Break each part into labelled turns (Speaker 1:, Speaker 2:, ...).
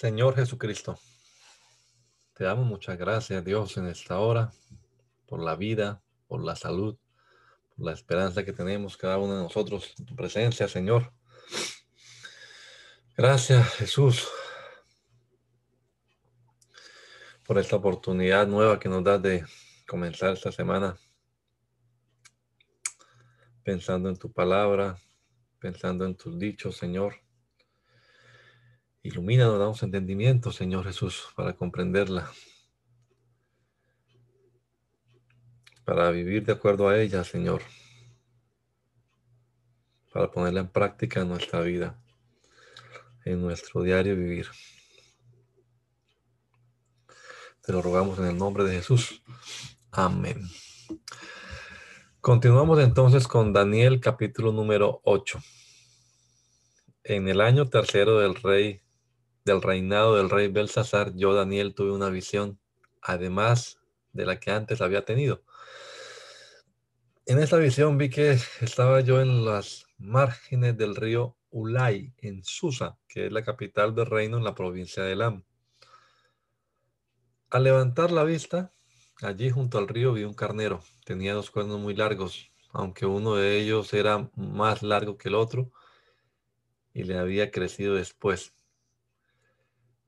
Speaker 1: Señor Jesucristo, te damos muchas gracias, Dios, en esta hora, por la vida, por la salud, por la esperanza que tenemos cada uno de nosotros en tu presencia, Señor. Gracias, Jesús, por esta oportunidad nueva que nos das de comenzar esta semana pensando en tu palabra, pensando en tus dichos, Señor Ilumínanos, damos entendimiento, Señor Jesús, para comprenderla. Para vivir de acuerdo a ella, Señor. Para ponerla en práctica en nuestra vida, en nuestro diario vivir. Te lo rogamos en el nombre de Jesús. Amén. Continuamos entonces con Daniel capítulo número 8. En el año tercero del rey del reinado del rey Belsasar, yo, Daniel, tuve una visión, además de la que antes había tenido. En esta visión vi que estaba yo en las márgenes del río Ulay, en Susa, que es la capital del reino en la provincia de Elam. Al levantar la vista, allí junto al río vi un carnero. Tenía dos cuernos muy largos, aunque uno de ellos era más largo que el otro y le había crecido después.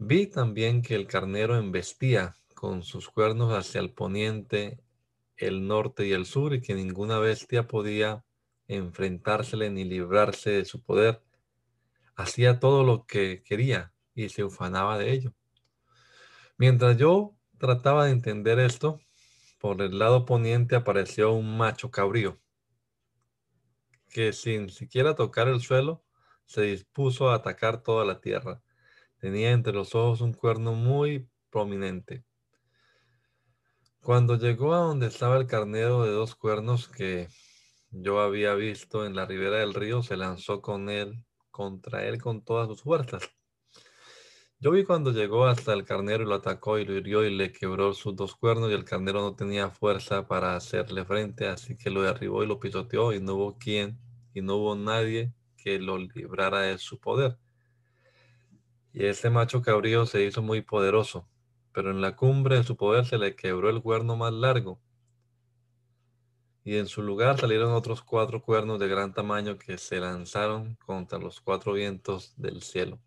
Speaker 1: Vi también que el carnero embestía con sus cuernos hacia el poniente, el norte y el sur, y que ninguna bestia podía enfrentársele ni librarse de su poder. Hacía todo lo que quería y se ufanaba de ello. Mientras yo trataba de entender esto, por el lado poniente apareció un macho cabrío, que sin siquiera tocar el suelo, se dispuso a atacar toda la tierra Tenía entre los ojos un cuerno muy prominente. Cuando llegó a donde estaba el carnero de dos cuernos que yo había visto en la ribera del río, se lanzó con él, contra él con todas sus fuerzas. Yo vi cuando llegó hasta el carnero y lo atacó y lo hirió y le quebró sus dos cuernos y el carnero no tenía fuerza para hacerle frente, así que lo derribó y lo pisoteó y no hubo quien y no hubo nadie que lo librara de su poder. Y ese macho cabrío se hizo muy poderoso, pero en la cumbre de su poder se le quebró el cuerno más largo. Y en su lugar salieron otros cuatro cuernos de gran tamaño que se lanzaron contra los cuatro vientos del cielo.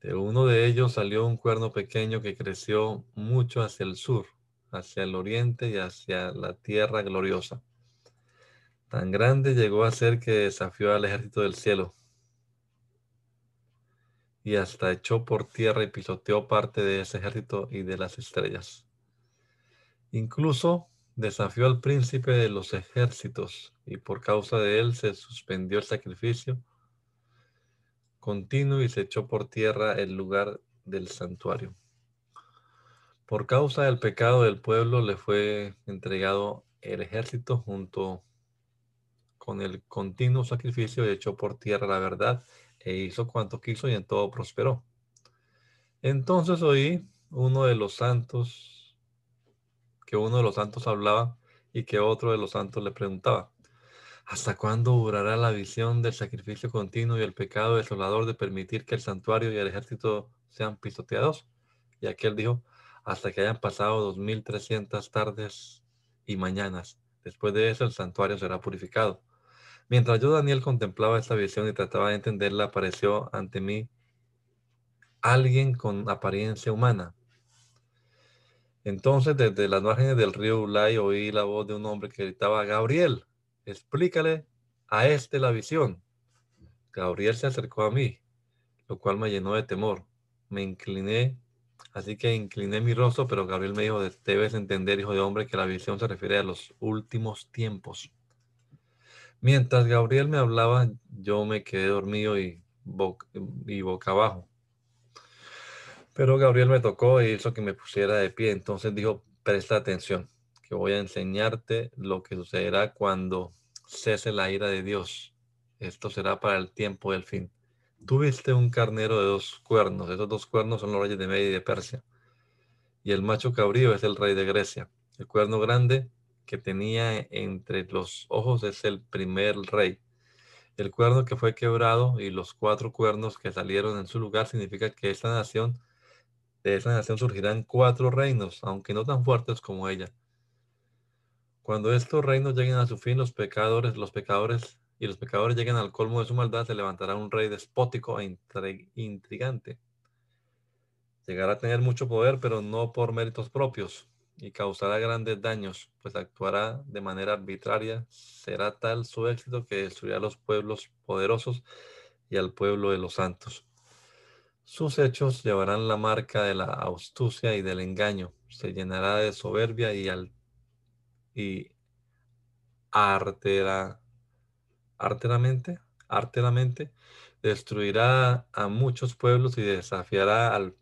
Speaker 1: De uno de ellos salió un cuerno pequeño que creció mucho hacia el sur, hacia el oriente y hacia la tierra gloriosa. Tan grande llegó a ser que desafió al ejército del cielo y hasta echó por tierra y pisoteó parte de ese ejército y de las estrellas. Incluso desafió al príncipe de los ejércitos y por causa de él se suspendió el sacrificio continuo y se echó por tierra el lugar del santuario. Por causa del pecado del pueblo le fue entregado el ejército junto con el continuo sacrificio y echó por tierra la verdad e hizo cuanto quiso y en todo prosperó. Entonces oí uno de los santos, que uno de los santos hablaba y que otro de los santos le preguntaba, ¿hasta cuándo durará la visión del sacrificio continuo y el pecado desolador de permitir que el santuario y el ejército sean pisoteados? Y aquel dijo, hasta que hayan pasado dos mil trescientas tardes y mañanas. Después de eso el santuario será purificado. Mientras yo, Daniel, contemplaba esta visión y trataba de entenderla, apareció ante mí alguien con apariencia humana. Entonces, desde las márgenes del río Ulay, oí la voz de un hombre que gritaba, Gabriel, explícale a este la visión. Gabriel se acercó a mí, lo cual me llenó de temor. Me incliné Así que incliné mi rostro, pero Gabriel me dijo, debes entender, hijo de hombre, que la visión se refiere a los últimos tiempos. Mientras Gabriel me hablaba, yo me quedé dormido y, y boca abajo. Pero Gabriel me tocó e hizo que me pusiera de pie. Entonces dijo, presta atención, que voy a enseñarte lo que sucederá cuando cese la ira de Dios. Esto será para el tiempo del fin. Tuviste un carnero de dos cuernos. Esos dos cuernos son los reyes de Media y de Persia. Y el macho cabrío es el rey de Grecia. El cuerno grande que tenía entre los ojos es el primer rey. El cuerno que fue quebrado y los cuatro cuernos que salieron en su lugar significa que esta nación, de esta nación surgirán cuatro reinos, aunque no tan fuertes como ella. Cuando estos reinos lleguen a su fin, los pecadores, los pecadores y los pecadores lleguen al colmo de su maldad, se levantará un rey despótico e intrigante. Llegará a tener mucho poder, pero no por méritos propios, y causará grandes daños, pues actuará de manera arbitraria. Será tal su éxito que destruirá a los pueblos poderosos y al pueblo de los santos. Sus hechos llevarán la marca de la astucia y del engaño. Se llenará de soberbia y, al, y arterá arteramente, arteramente, destruirá a muchos pueblos y desafiará al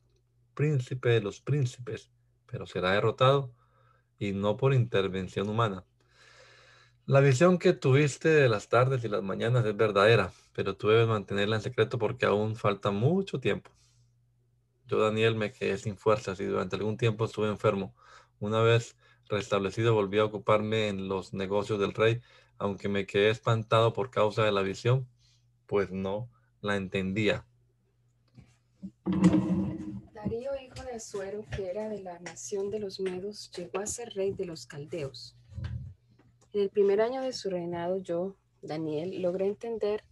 Speaker 1: príncipe de los príncipes, pero será derrotado y no por intervención humana. La visión que tuviste de las tardes y las mañanas es verdadera, pero tú debes mantenerla en secreto porque aún falta mucho tiempo. Yo, Daniel, me quedé sin fuerzas y durante algún tiempo estuve enfermo. Una vez restablecido, volví a ocuparme en los negocios del rey aunque me quedé espantado por causa de la visión, pues no la entendía.
Speaker 2: De Azuero, que era de la nación de los Medos, llegó a ser rey de los caldeos. En el primer año de su reinado, yo, Daniel, logré entender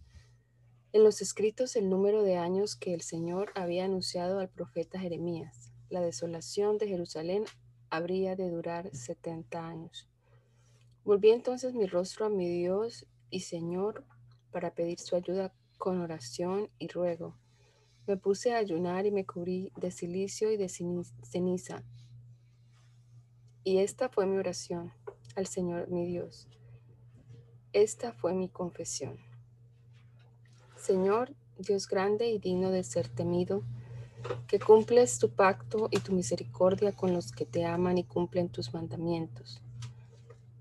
Speaker 2: en los escritos el número de años que el Señor había anunciado al profeta Jeremías. La desolación de Jerusalén habría de durar 70 años. Volví entonces mi rostro a mi Dios y Señor para pedir su ayuda con oración y ruego. Me puse a ayunar y me cubrí de silicio y de ceniza. Y esta fue mi oración al Señor mi Dios. Esta fue mi confesión. Señor, Dios grande y digno de ser temido, que cumples tu pacto y tu misericordia con los que te aman y cumplen tus mandamientos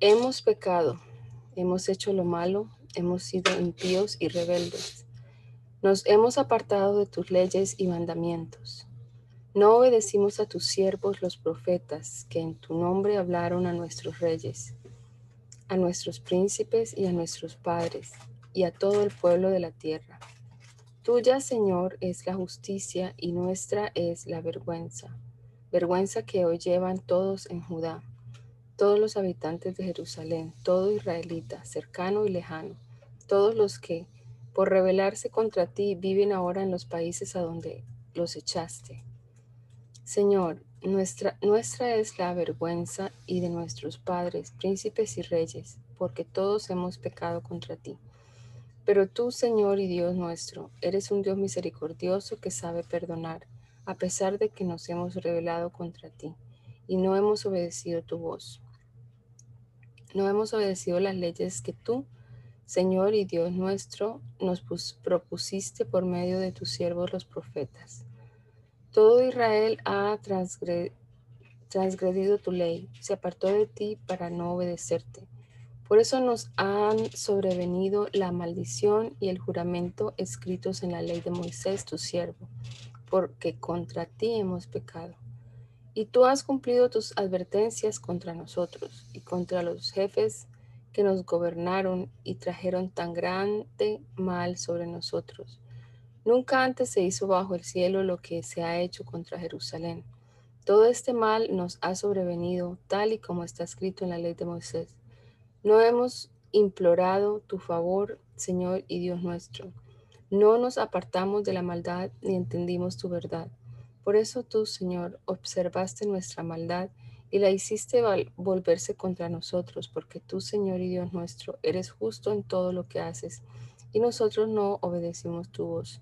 Speaker 2: Hemos pecado, hemos hecho lo malo, hemos sido impíos y rebeldes. Nos hemos apartado de tus leyes y mandamientos. No obedecimos a tus siervos los profetas, que en tu nombre hablaron a nuestros reyes, a nuestros príncipes y a nuestros padres, y a todo el pueblo de la tierra. Tuya, Señor, es la justicia y nuestra es la vergüenza, vergüenza que hoy llevan todos en Judá todos los habitantes de Jerusalén, todo israelita, cercano y lejano, todos los que, por rebelarse contra ti, viven ahora en los países a donde los echaste. Señor, nuestra, nuestra es la vergüenza y de nuestros padres, príncipes y reyes, porque todos hemos pecado contra ti. Pero tú, Señor y Dios nuestro, eres un Dios misericordioso que sabe perdonar, a pesar de que nos hemos rebelado contra ti y no hemos obedecido tu voz. No hemos obedecido las leyes que tú, Señor y Dios nuestro, nos propusiste por medio de tus siervos los profetas. Todo Israel ha transgredido tu ley, se apartó de ti para no obedecerte. Por eso nos han sobrevenido la maldición y el juramento escritos en la ley de Moisés, tu siervo, porque contra ti hemos pecado. Y tú has cumplido tus advertencias contra nosotros y contra los jefes que nos gobernaron y trajeron tan grande mal sobre nosotros. Nunca antes se hizo bajo el cielo lo que se ha hecho contra Jerusalén. Todo este mal nos ha sobrevenido tal y como está escrito en la ley de Moisés. No hemos implorado tu favor, Señor y Dios nuestro. No nos apartamos de la maldad ni entendimos tu verdad. Por eso tú, Señor, observaste nuestra maldad y la hiciste volverse contra nosotros, porque tú, Señor y Dios nuestro, eres justo en todo lo que haces, y nosotros no obedecimos tu voz.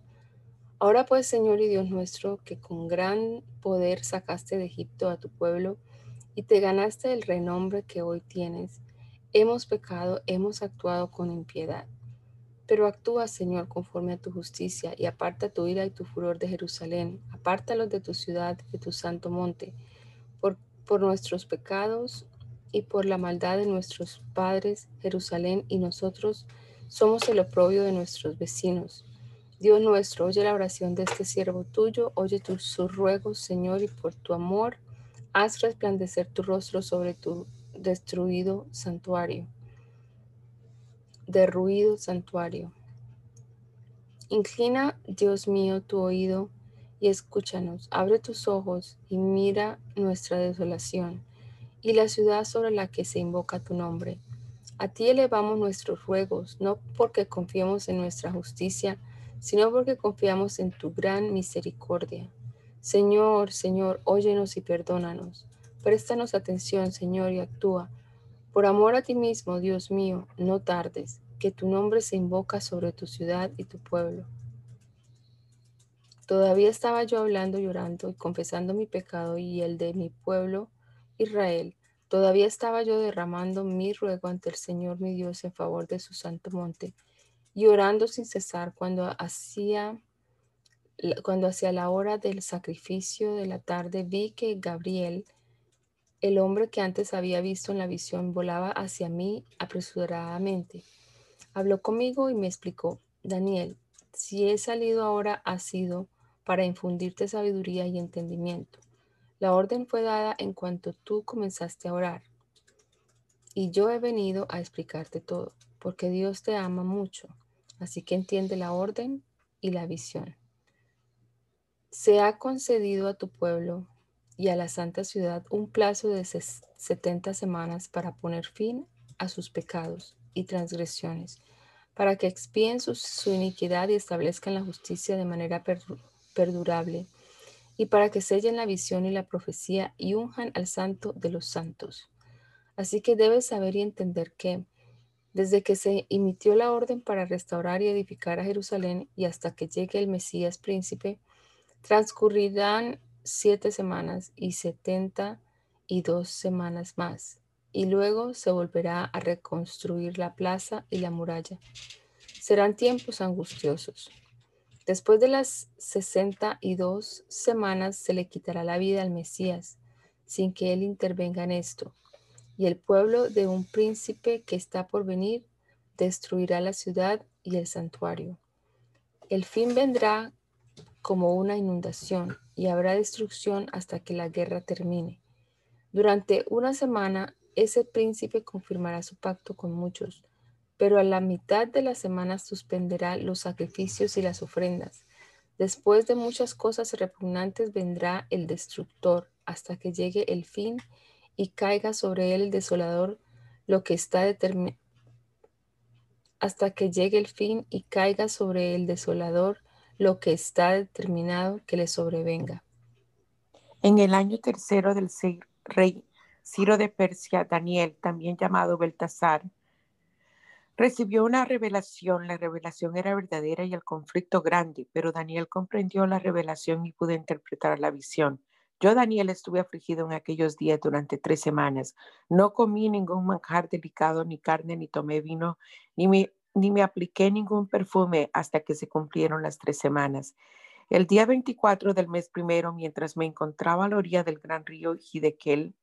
Speaker 2: Ahora pues, Señor y Dios nuestro, que con gran poder sacaste de Egipto a tu pueblo y te ganaste el renombre que hoy tienes, hemos pecado, hemos actuado con impiedad. Pero actúa, Señor, conforme a tu justicia, y aparta tu ira y tu furor de Jerusalén, apártalos de tu ciudad, de tu santo monte, por, nuestros pecados y por la maldad de nuestros padres, Jerusalén y nosotros somos el oprobio de nuestros vecinos. Dios nuestro, oye la oración de este siervo tuyo, oye tus ruegos, Señor, y por tu amor, haz resplandecer tu rostro sobre tu destruido santuario, derruido santuario. Inclina, Dios mío, tu oído y escúchanos. Abre tus ojos y mira nuestra desolación y la ciudad sobre la que se invoca tu nombre. A ti elevamos nuestros ruegos, no porque confiemos en nuestra justicia, sino porque confiamos en tu gran misericordia. Señor, Señor, óyenos y perdónanos. Préstanos atención, Señor, y actúa. Por amor a ti mismo, Dios mío, no tardes, que tu nombre se invoca sobre tu ciudad y tu pueblo. Todavía estaba yo hablando, llorando y confesando mi pecado y el de mi pueblo Israel. Todavía estaba yo derramando mi ruego ante el Señor mi Dios en favor de su santo monte y orando sin cesar cuando hacía cuando hacia la hora del sacrificio de la tarde vi que Gabriel, el hombre que antes había visto en la visión, volaba hacia mí apresuradamente. Habló conmigo y me explicó, Daniel, si he salido ahora ha sido para infundirte sabiduría y entendimiento. La orden fue dada en cuanto tú comenzaste a orar. Y yo he venido a explicarte todo, porque Dios te ama mucho Así que entiende la orden y la visión. Se ha concedido a tu pueblo y a la santa ciudad un plazo de 70 semanas para poner fin a sus pecados y transgresiones, para que expíen su, iniquidad y establezcan la justicia de manera perdurable, y para que sellen la visión y la profecía y unjan al santo de los santos. Así que debes saber y entender que, desde que se emitió la orden para restaurar y edificar a Jerusalén y hasta que llegue el Mesías príncipe, transcurrirán siete semanas y setenta y dos semanas más, y luego se volverá a reconstruir la plaza y la muralla. Serán tiempos angustiosos. Después de las sesenta y dos semanas se le quitará la vida al Mesías, sin que él intervenga en esto y el pueblo de un príncipe que está por venir destruirá la ciudad y el santuario. El fin vendrá como una inundación y habrá destrucción hasta que la guerra termine. Durante una semana ese príncipe confirmará su pacto con muchos, pero a la mitad de la semana suspenderá los sacrificios y las ofrendas. Después de muchas cosas repugnantes vendrá el destructor hasta que llegue el fin y caiga sobre él el desolador lo que está determinado hasta que llegue el fin y caiga sobre el desolador lo que está determinado que le sobrevenga.
Speaker 3: En el año tercero del rey Ciro de Persia, Daniel, también llamado Beltasar, recibió una revelación. La revelación era verdadera y el conflicto grande, pero Daniel comprendió la revelación y pudo interpretar la visión. Yo, Daniel, estuve afligido en aquellos días durante tres semanas. No comí ningún manjar delicado, ni carne, ni tomé vino, ni me, ni me apliqué ningún perfume hasta que se cumplieron las tres semanas. El día 24 del mes primero, mientras me encontraba a la orilla del gran río Hidekel,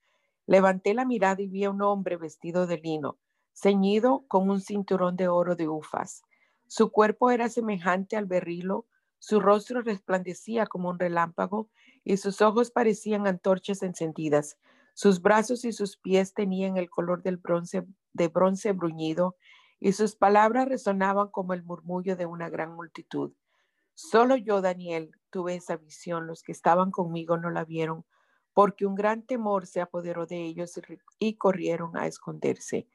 Speaker 3: levanté la mirada y vi a un hombre vestido de lino, ceñido con un cinturón de oro de ufas. Su cuerpo era semejante al berrilo, su rostro resplandecía como un relámpago y sus ojos parecían antorchas encendidas. Sus brazos y sus pies tenían el color del bronce, de bronce bruñido, y sus palabras resonaban como el murmullo de una gran multitud. Solo yo, Daniel, tuve esa visión, los que estaban conmigo no la vieron, porque un gran temor se apoderó de ellos y corrieron a esconderse.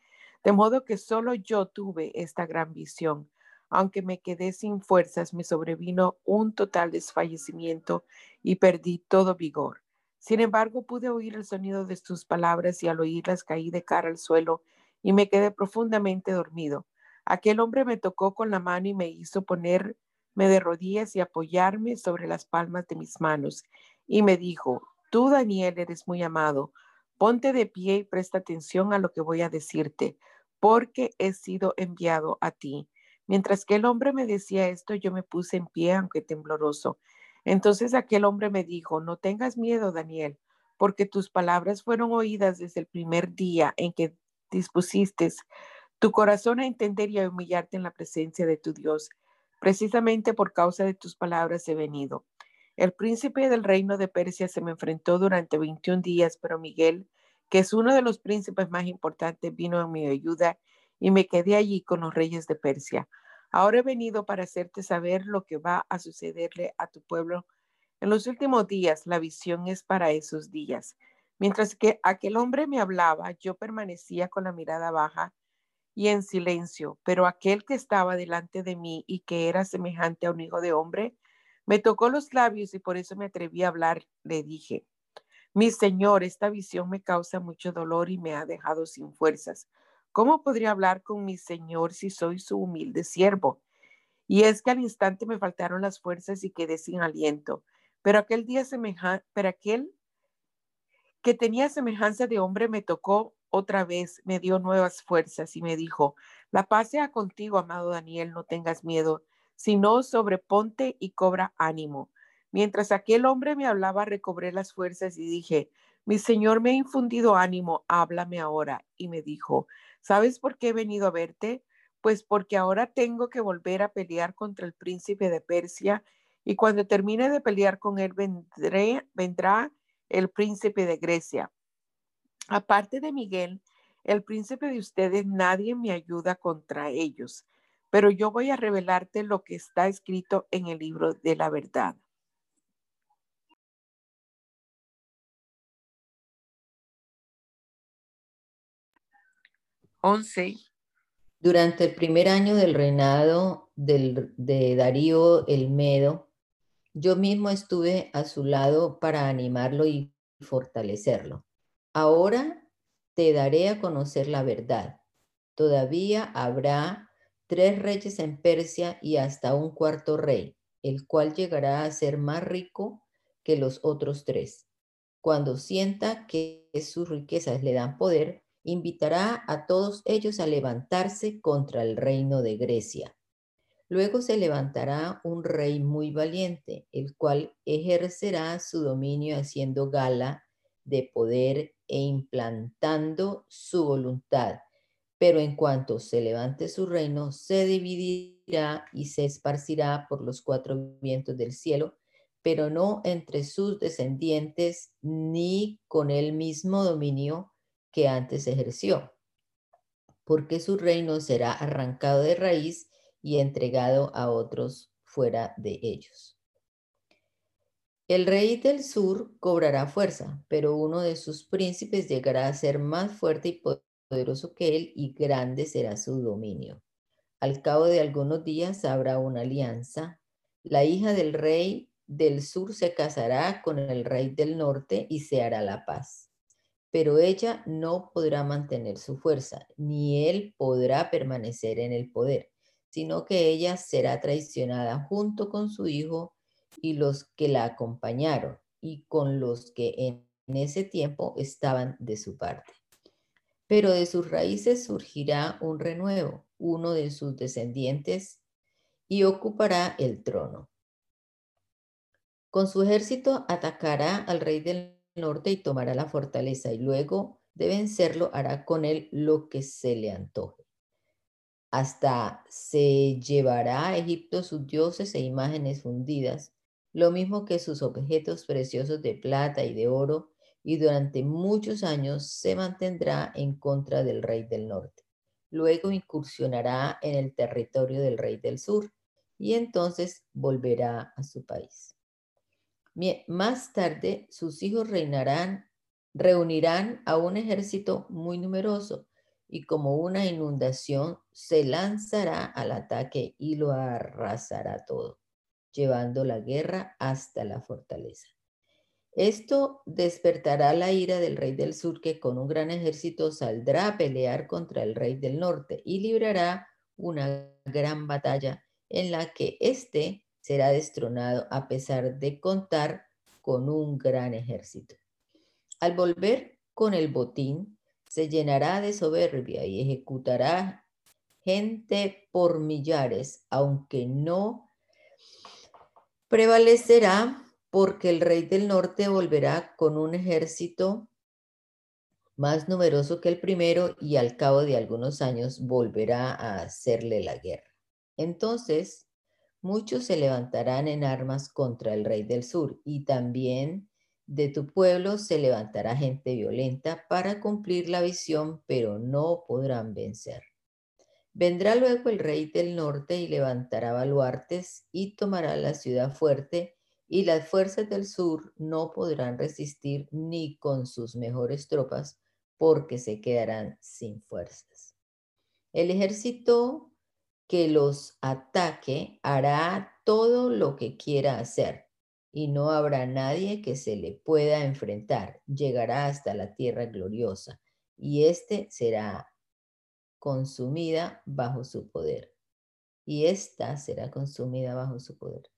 Speaker 3: De modo que solo yo tuve esta gran visión aunque me quedé sin fuerzas, me sobrevino un total desfallecimiento y perdí todo vigor. Sin embargo, pude oír el sonido de tus palabras y al oírlas caí de cara al suelo y me quedé profundamente dormido. Aquel hombre me tocó con la mano y me hizo ponerme me de rodillas y apoyarme sobre las palmas de mis manos. Y me dijo, tú Daniel eres muy amado, ponte de pie y presta atención a lo que voy a decirte, porque he sido enviado a ti. Mientras que el hombre me decía esto, yo me puse en pie, aunque tembloroso. Entonces aquel hombre me dijo, no tengas miedo, Daniel, porque tus palabras fueron oídas desde el primer día en que dispusiste tu corazón a entender y a humillarte en la presencia de tu Dios. Precisamente por causa de tus palabras he venido. El príncipe del reino de Persia se me enfrentó durante 21 días, pero Miguel, que es uno de los príncipes más importantes, vino a mi ayuda y me quedé allí con los reyes de Persia. Ahora he venido para hacerte saber lo que va a sucederle a tu pueblo en los últimos días. La visión es para esos días. Mientras que aquel hombre me hablaba, yo permanecía con la mirada baja y en silencio, pero aquel que estaba delante de mí y que era semejante a un hijo de hombre, me tocó los labios y por eso me atreví a hablar. Le dije, mi Señor, esta visión me causa mucho dolor y me ha dejado sin fuerzas. ¿Cómo podría hablar con mi Señor si soy su humilde siervo? Y es que al instante me faltaron las fuerzas y quedé sin aliento. Pero aquel día semejante, pero aquel que tenía semejanza de hombre me tocó otra vez, me dio nuevas fuerzas y me dijo, la paz sea contigo, amado Daniel, no tengas miedo sino sobreponte y cobra ánimo. Mientras aquel hombre me hablaba, recobré las fuerzas y dije, mi Señor me ha infundido ánimo, háblame ahora. Y me dijo, ¿sabes por qué he venido a verte? Pues porque ahora tengo que volver a pelear contra el príncipe de Persia y cuando termine de pelear con él vendré, vendrá el príncipe de Grecia. Aparte de Miguel, el príncipe de ustedes, nadie me ayuda contra ellos pero yo voy a revelarte lo que está escrito en el libro de la verdad. 11.
Speaker 4: Durante el primer año del reinado de Darío el Medo, yo mismo estuve a su lado para animarlo y fortalecerlo. Ahora te daré a conocer la verdad. Todavía habrá tres reyes en Persia y hasta un cuarto rey, el cual llegará a ser más rico que los otros tres. Cuando sienta que sus riquezas le dan poder, invitará a todos ellos a levantarse contra el reino de Grecia. Luego se levantará un rey muy valiente, el cual ejercerá su dominio haciendo gala de poder e implantando su voluntad pero en cuanto se levante su reino, se dividirá y se esparcirá por los cuatro vientos del cielo, pero no entre sus descendientes ni con el mismo dominio que antes ejerció, porque su reino será arrancado de raíz y entregado a otros fuera de ellos. El rey del sur cobrará fuerza, pero uno de sus príncipes llegará a ser más fuerte y poderoso poderoso que él y grande será su dominio. Al cabo de algunos días habrá una alianza. La hija del rey del sur se casará con el rey del norte y se hará la paz. Pero ella no podrá mantener su fuerza, ni él podrá permanecer en el poder, sino que ella será traicionada junto con su hijo y los que la acompañaron y con los que en ese tiempo estaban de su parte pero de sus raíces surgirá un renuevo, uno de sus descendientes, y ocupará el trono. Con su ejército atacará al rey del norte y tomará la fortaleza, y luego de vencerlo hará con él lo que se le antoje. Hasta se llevará a Egipto sus dioses e imágenes fundidas, lo mismo que sus objetos preciosos de plata y de oro, y durante muchos años se mantendrá en contra del rey del norte. Luego incursionará en el territorio del rey del sur y entonces volverá a su país. Más tarde sus hijos reinarán, reunirán a un ejército muy numeroso y como una inundación se lanzará al ataque y lo arrasará todo, llevando la guerra hasta la fortaleza. Esto despertará la ira del rey del sur que con un gran ejército saldrá a pelear contra el rey del norte y librará una gran batalla en la que éste será destronado a pesar de contar con un gran ejército. Al volver con el botín, se llenará de soberbia y ejecutará gente por millares, aunque no prevalecerá porque el rey del norte volverá con un ejército más numeroso que el primero y al cabo de algunos años volverá a hacerle la guerra. Entonces, muchos se levantarán en armas contra el rey del sur y también de tu pueblo se levantará gente violenta para cumplir la visión, pero no podrán vencer. Vendrá luego el rey del norte y levantará baluartes y tomará la ciudad fuerte y las fuerzas del sur no podrán resistir ni con sus mejores tropas porque se quedarán sin fuerzas. El ejército que los ataque hará todo lo que quiera hacer y no habrá nadie que se le pueda enfrentar. Llegará hasta la tierra gloriosa y éste será consumida bajo su poder. Y ésta será consumida bajo su poder.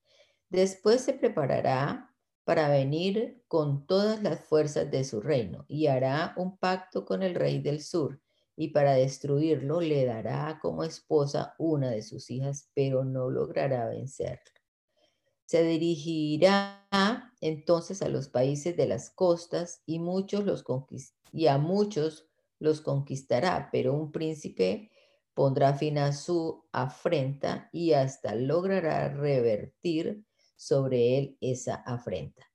Speaker 4: Después se preparará para venir con todas las fuerzas de su reino y hará un pacto con el rey del sur y para destruirlo le dará como esposa una de sus hijas, pero no logrará vencerlo. Se dirigirá entonces a los países de las costas y, muchos los y a muchos los conquistará, pero un príncipe pondrá fin a su afrenta y hasta logrará revertir sobre él esa afrenta.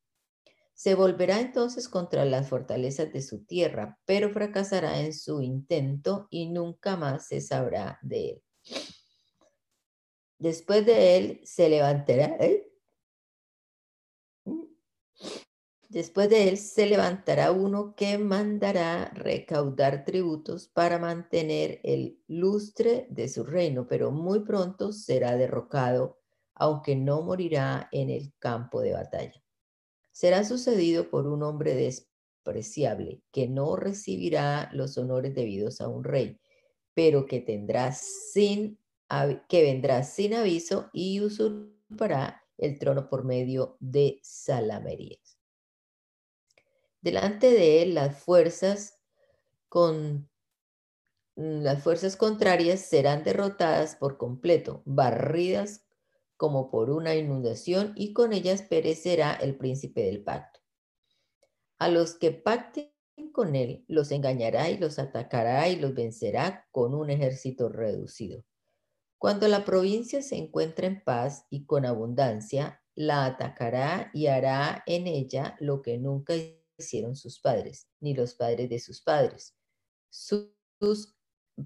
Speaker 4: Se volverá entonces contra las fortalezas de su tierra, pero fracasará en su intento y nunca más se sabrá de él. Después de él se levantará, ¿eh? Después de él se levantará uno que mandará recaudar tributos para mantener el lustre de su reino, pero muy pronto será derrocado aunque no morirá en el campo de batalla. Será sucedido por un hombre despreciable, que no recibirá los honores debidos a un rey, pero que tendrá sin que vendrá sin aviso y usurpará el trono por medio de salamerías. Delante de él las fuerzas con las fuerzas contrarias serán derrotadas por completo, barridas como por una inundación, y con ellas perecerá el príncipe del pacto. A los que pacten con él, los engañará y los atacará y los vencerá con un ejército reducido. Cuando la provincia se encuentre en paz y con abundancia, la atacará y hará en ella lo que nunca hicieron sus padres, ni los padres de sus padres. Sus,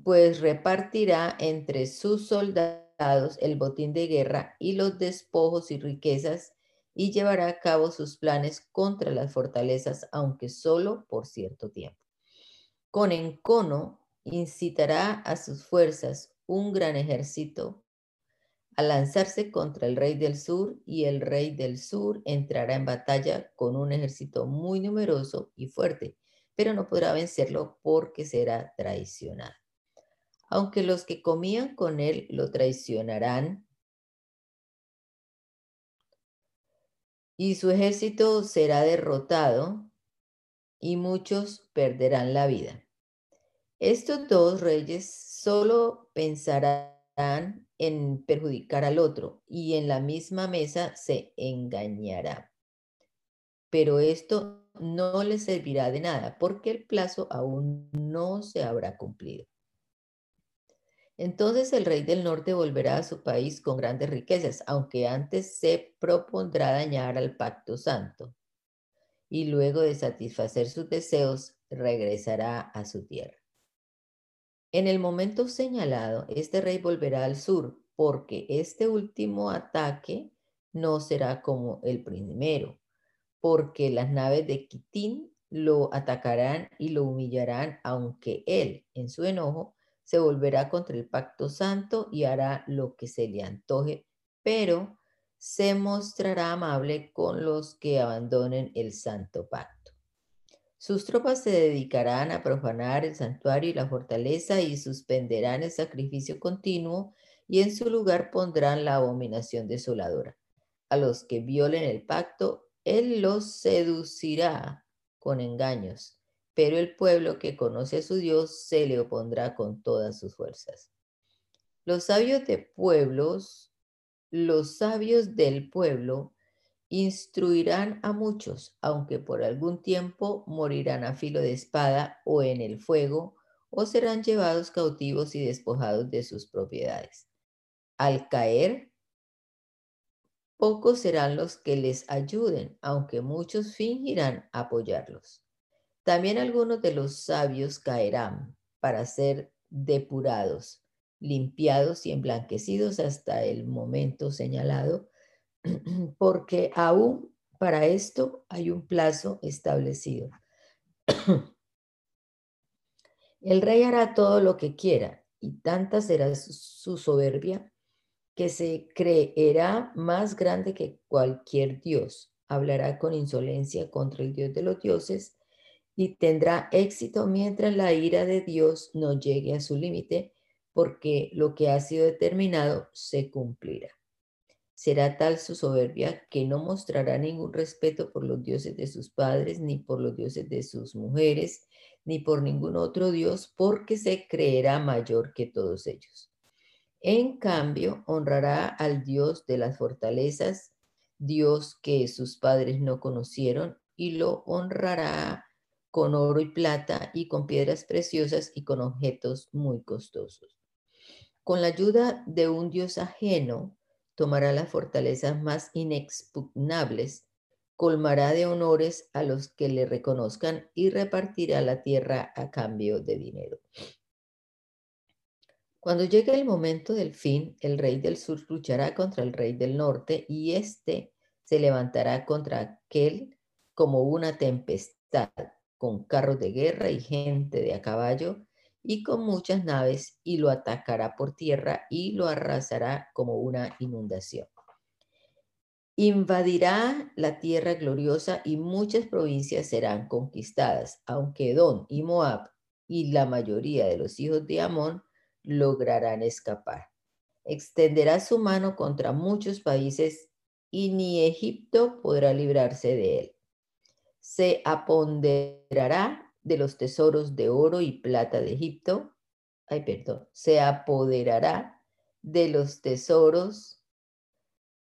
Speaker 4: pues repartirá entre sus soldados el botín de guerra y los despojos y riquezas y llevará a cabo sus planes contra las fortalezas, aunque solo por cierto tiempo. Con encono incitará a sus fuerzas un gran ejército a lanzarse contra el rey del sur y el rey del sur entrará en batalla con un ejército muy numeroso y fuerte, pero no podrá vencerlo porque será traicionado aunque los que comían con él lo traicionarán, y su ejército será derrotado, y muchos perderán la vida. Estos dos reyes solo pensarán en perjudicar al otro, y en la misma mesa se engañará. Pero esto no les servirá de nada, porque el plazo aún no se habrá cumplido. Entonces el rey del norte volverá a su país con grandes riquezas, aunque antes se propondrá dañar al pacto santo. Y luego de satisfacer sus deseos, regresará a su tierra. En el momento señalado, este rey volverá al sur, porque este último ataque no será como el primero, porque las naves de Quitín lo atacarán y lo humillarán, aunque él, en su enojo, se volverá contra el pacto santo y hará lo que se le antoje, pero se mostrará amable con los que abandonen el santo pacto. Sus tropas se dedicarán a profanar el santuario y la fortaleza y suspenderán el sacrificio continuo y en su lugar pondrán la abominación desoladora. a los que violen el pacto, Él los seducirá con engaños, pero el pueblo que conoce a su Dios se le opondrá con todas sus fuerzas. Los sabios de pueblos, los sabios del pueblo, instruirán a muchos, aunque por algún tiempo morirán a filo de espada o en el fuego, o serán llevados cautivos y despojados de sus propiedades. Al caer, pocos serán los que les ayuden, aunque muchos fingirán apoyarlos. También algunos de los sabios caerán para ser depurados, limpiados y emblanquecidos hasta el momento señalado porque aún para esto hay un plazo establecido. El rey hará todo lo que quiera y tanta será su soberbia que se creerá más grande que cualquier dios. Hablará con insolencia contra el dios de los dioses y tendrá éxito mientras la ira de Dios no llegue a su límite, porque lo que ha sido determinado se cumplirá. Será tal su soberbia que no mostrará ningún respeto por los dioses de sus padres, ni por los dioses de sus mujeres, ni por ningún otro dios, porque se creerá mayor que todos ellos. En cambio, honrará al Dios de las fortalezas, Dios que sus padres no conocieron, y lo honrará con oro y plata, y con piedras preciosas, y con objetos muy costosos. Con la ayuda de un Dios ajeno, tomará las fortalezas más inexpugnables, colmará de honores a los que le reconozcan y repartirá la tierra a cambio de dinero. Cuando llegue el momento del fin, el rey del sur luchará contra el rey del norte y éste se levantará contra aquel como una tempestad, con carros de guerra y gente de a caballo, y con muchas naves y lo atacará por tierra y lo arrasará como una inundación. Invadirá la tierra gloriosa y muchas provincias serán conquistadas, aunque Edom y Moab y la mayoría de los hijos de Amón lograrán escapar. Extenderá su mano contra muchos países y ni Egipto podrá librarse de él. Se aponderará de los tesoros de oro y plata de Egipto, ay, perdón, se apoderará de los tesoros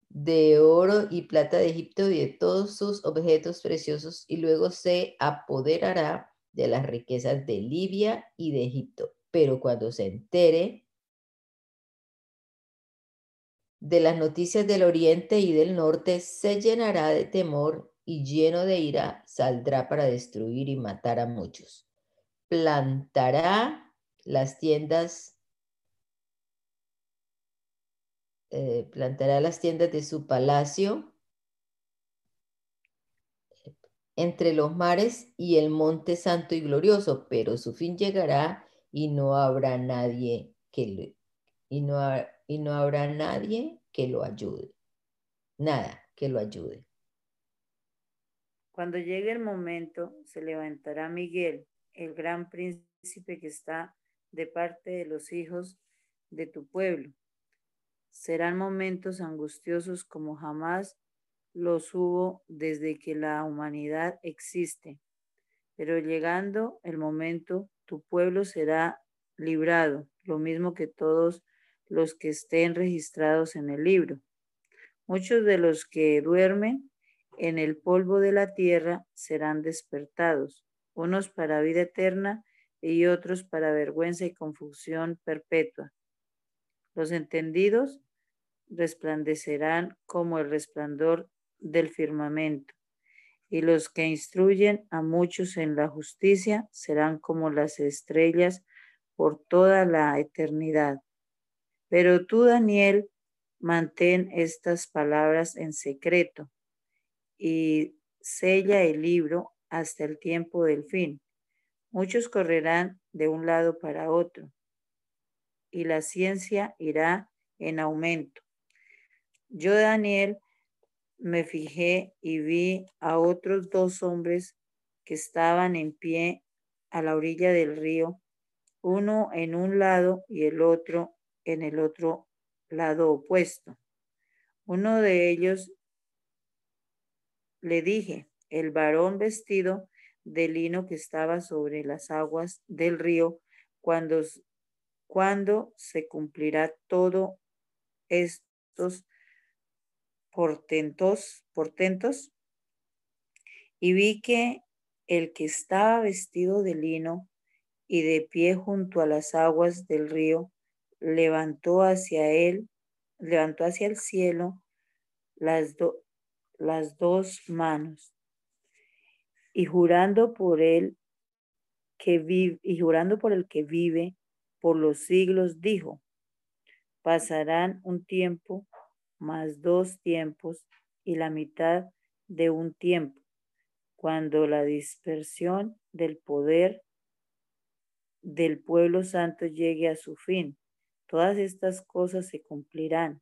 Speaker 4: de oro y plata de Egipto y de todos sus objetos preciosos y luego se apoderará de las riquezas de Libia y de Egipto. Pero cuando se entere de las noticias del oriente y del norte, se llenará de temor y lleno de ira saldrá para destruir y matar a muchos. Plantará las tiendas, eh, plantará las tiendas de su palacio entre los mares y el monte santo y glorioso, pero su fin llegará y no habrá nadie que y no, y no habrá nadie que lo ayude. Nada que lo ayude.
Speaker 5: Cuando llegue el momento, se levantará Miguel, el gran príncipe que está de parte de los hijos de tu pueblo. Serán momentos angustiosos como jamás los hubo desde que la humanidad existe. Pero llegando el momento, tu pueblo será librado, lo mismo que todos los que estén registrados en el libro. Muchos de los que duermen en el polvo de la tierra serán despertados, unos para vida eterna y otros para vergüenza y confusión perpetua. Los entendidos resplandecerán como el resplandor del firmamento, y los que instruyen a muchos en la justicia serán como las estrellas por toda la eternidad. Pero tú, Daniel, mantén estas palabras en secreto y sella el libro hasta el tiempo del fin. Muchos correrán de un lado para otro y la ciencia irá en aumento. Yo, Daniel, me fijé y vi a otros dos hombres que estaban en pie a la orilla del río, uno en un lado y el otro en el otro lado opuesto. Uno de ellos le dije, el varón vestido de lino que estaba sobre las aguas del río, cuando, cuando se cumplirá todo estos portentos, portentos. Y vi que el que estaba vestido de lino y de pie junto a las aguas del río, levantó hacia él, levantó hacia el cielo las, las dos manos. Y jurando por él que vive y jurando por el que vive por los siglos dijo pasarán un tiempo más dos tiempos y la mitad de un tiempo cuando la dispersión del poder del pueblo santo llegue a su fin. Todas estas cosas se cumplirán.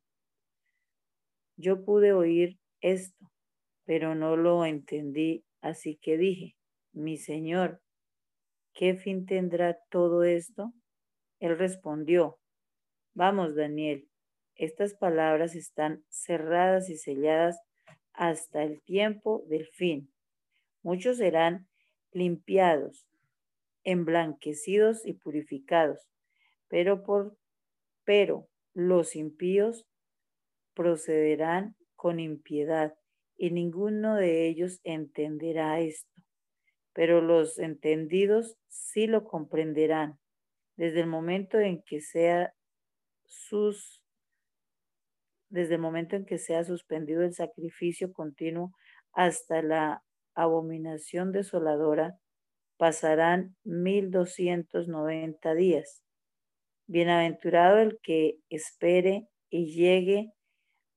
Speaker 5: Yo pude oír esto pero no lo entendí Así que dije, mi Señor, ¿qué fin tendrá todo esto? Él respondió, vamos, Daniel, estas palabras están cerradas y selladas hasta el tiempo del fin. Muchos serán limpiados, emblanquecidos y purificados, pero por pero los impíos procederán con impiedad y ninguno de ellos entenderá esto. Pero los entendidos sí lo comprenderán desde el momento en que sea sus desde el momento en que sea suspendido el sacrificio continuo hasta la abominación desoladora, pasarán mil doscientos noventa días. Bienaventurado el que espere y llegue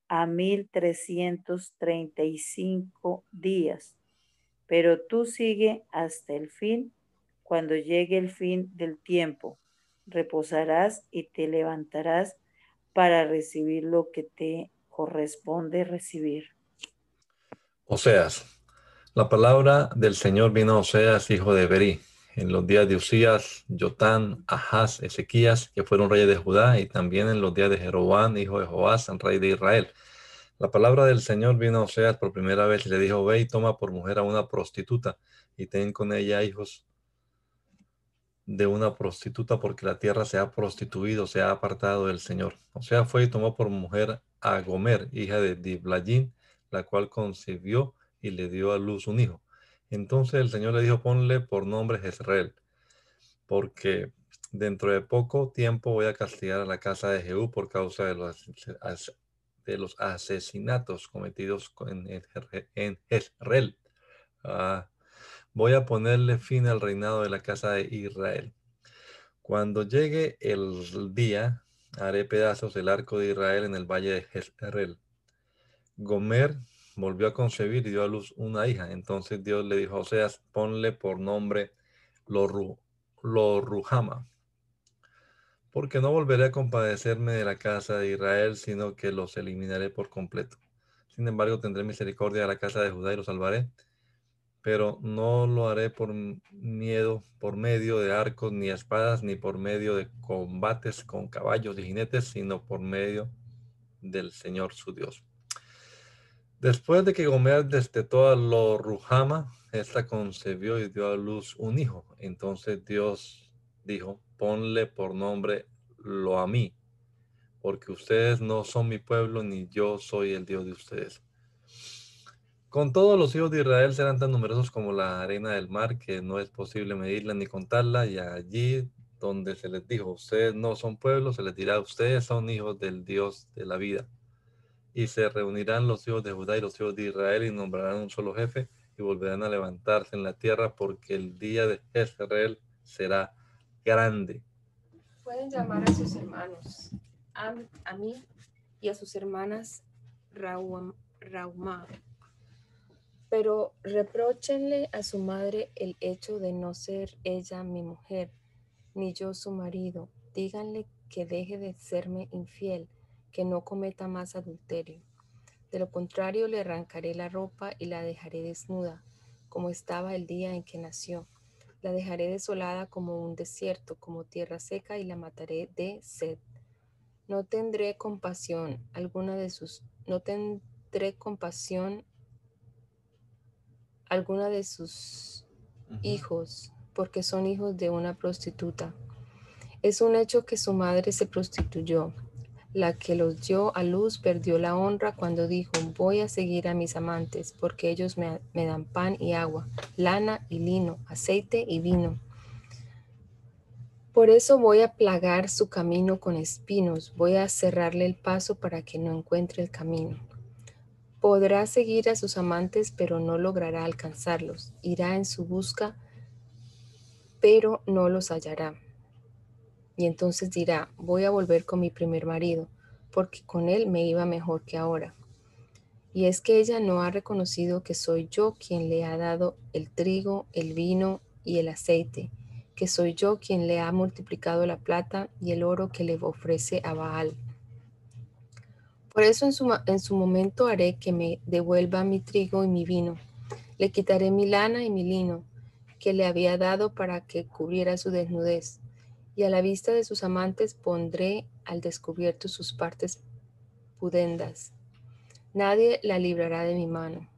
Speaker 5: a 1335 días. Pero tú sigue hasta el fin, cuando llegue el fin del tiempo. Reposarás y te levantarás para recibir lo que te corresponde recibir.
Speaker 1: Oseas, la palabra del Señor vino a Oseas, hijo de Berí, en los días de Usías, Jotán, Ahaz, Ezequías, que fueron reyes de Judá, y también en los días de Jeroboam, hijo de Joás, rey de Israel. La palabra del Señor vino a Oseas por primera vez y le dijo, ve y toma por mujer a una prostituta y ten con ella hijos de una prostituta porque la tierra se ha prostituido, se ha apartado del Señor. O sea, fue y tomó por mujer a Gomer, hija de Diblayin, la cual concibió y le dio a luz un hijo. Entonces el Señor le dijo, ponle por nombre Jezreel, porque dentro de poco tiempo voy a castigar a la casa de Jehú por causa de los, de los asesinatos cometidos en, Jezreel. Ah, voy a ponerle fin al reinado de la casa de Israel. Cuando llegue el día, haré pedazos el arco de Israel en el valle de Jezreel. Gomer volvió a concebir y dio a luz una hija. Entonces Dios le dijo a Oseas, ponle por nombre Lorujama, porque no volveré a compadecerme de la casa de Israel, sino que los eliminaré por completo. Sin embargo, tendré misericordia de la casa de Judá y los salvaré, pero no lo haré por miedo, por medio de arcos ni espadas, ni por medio de combates con caballos y jinetes, sino por medio del Señor su Dios. Después de que Gomer destetó a lo Rujama, esta concebió y dio a luz un hijo. Entonces Dios dijo, ponle por nombre lo a mí, porque ustedes no son mi pueblo, ni yo soy el Dios de ustedes. Con todos los hijos de Israel serán tan numerosos como la arena del mar, que no es posible medirla ni contarla, y allí donde se les dijo, ustedes no son pueblo, se les dirá, ustedes son hijos del Dios de la vida y se reunirán los hijos de Judá y los hijos de Israel y nombrarán un solo jefe y volverán a levantarse en la tierra porque el día de Israel será grande.
Speaker 2: Pueden llamar a sus hermanos, a, mí y a sus hermanas Rauma, pero repróchenle a su madre el hecho de no ser ella mi mujer, ni yo su marido. Díganle que deje de serme infiel que no cometa más adulterio. De lo contrario, le arrancaré la ropa y la dejaré desnuda, como estaba el día en que nació. La dejaré desolada como un desierto, como tierra seca, y la mataré de sed. No tendré compasión alguna de sus, no tendré compasión alguna de sus hijos, porque son hijos de una prostituta. Es un hecho que su madre se prostituyó. La que los dio a luz perdió la honra cuando dijo, voy a seguir a mis amantes, porque ellos me, dan pan y agua, lana y lino, aceite y vino. Por eso voy a plagar su camino con espinos, voy a cerrarle el paso para que no encuentre el camino. Podrá seguir a sus amantes, pero no logrará alcanzarlos. Irá en su busca, pero no los hallará. Y entonces dirá, voy a volver con mi primer marido, porque con él me iba mejor que ahora. Y es que ella no ha reconocido que soy yo quien le ha dado el trigo, el vino y el aceite que soy yo quien le ha multiplicado la plata y el oro que le ofrece a Baal. Por eso en su, en su momento haré que me devuelva mi trigo y mi vino. Le quitaré mi lana y mi lino, que le había dado para que cubriera su desnudez. Y a la vista de sus amantes pondré al descubierto sus partes pudendas. Nadie la librará de mi mano.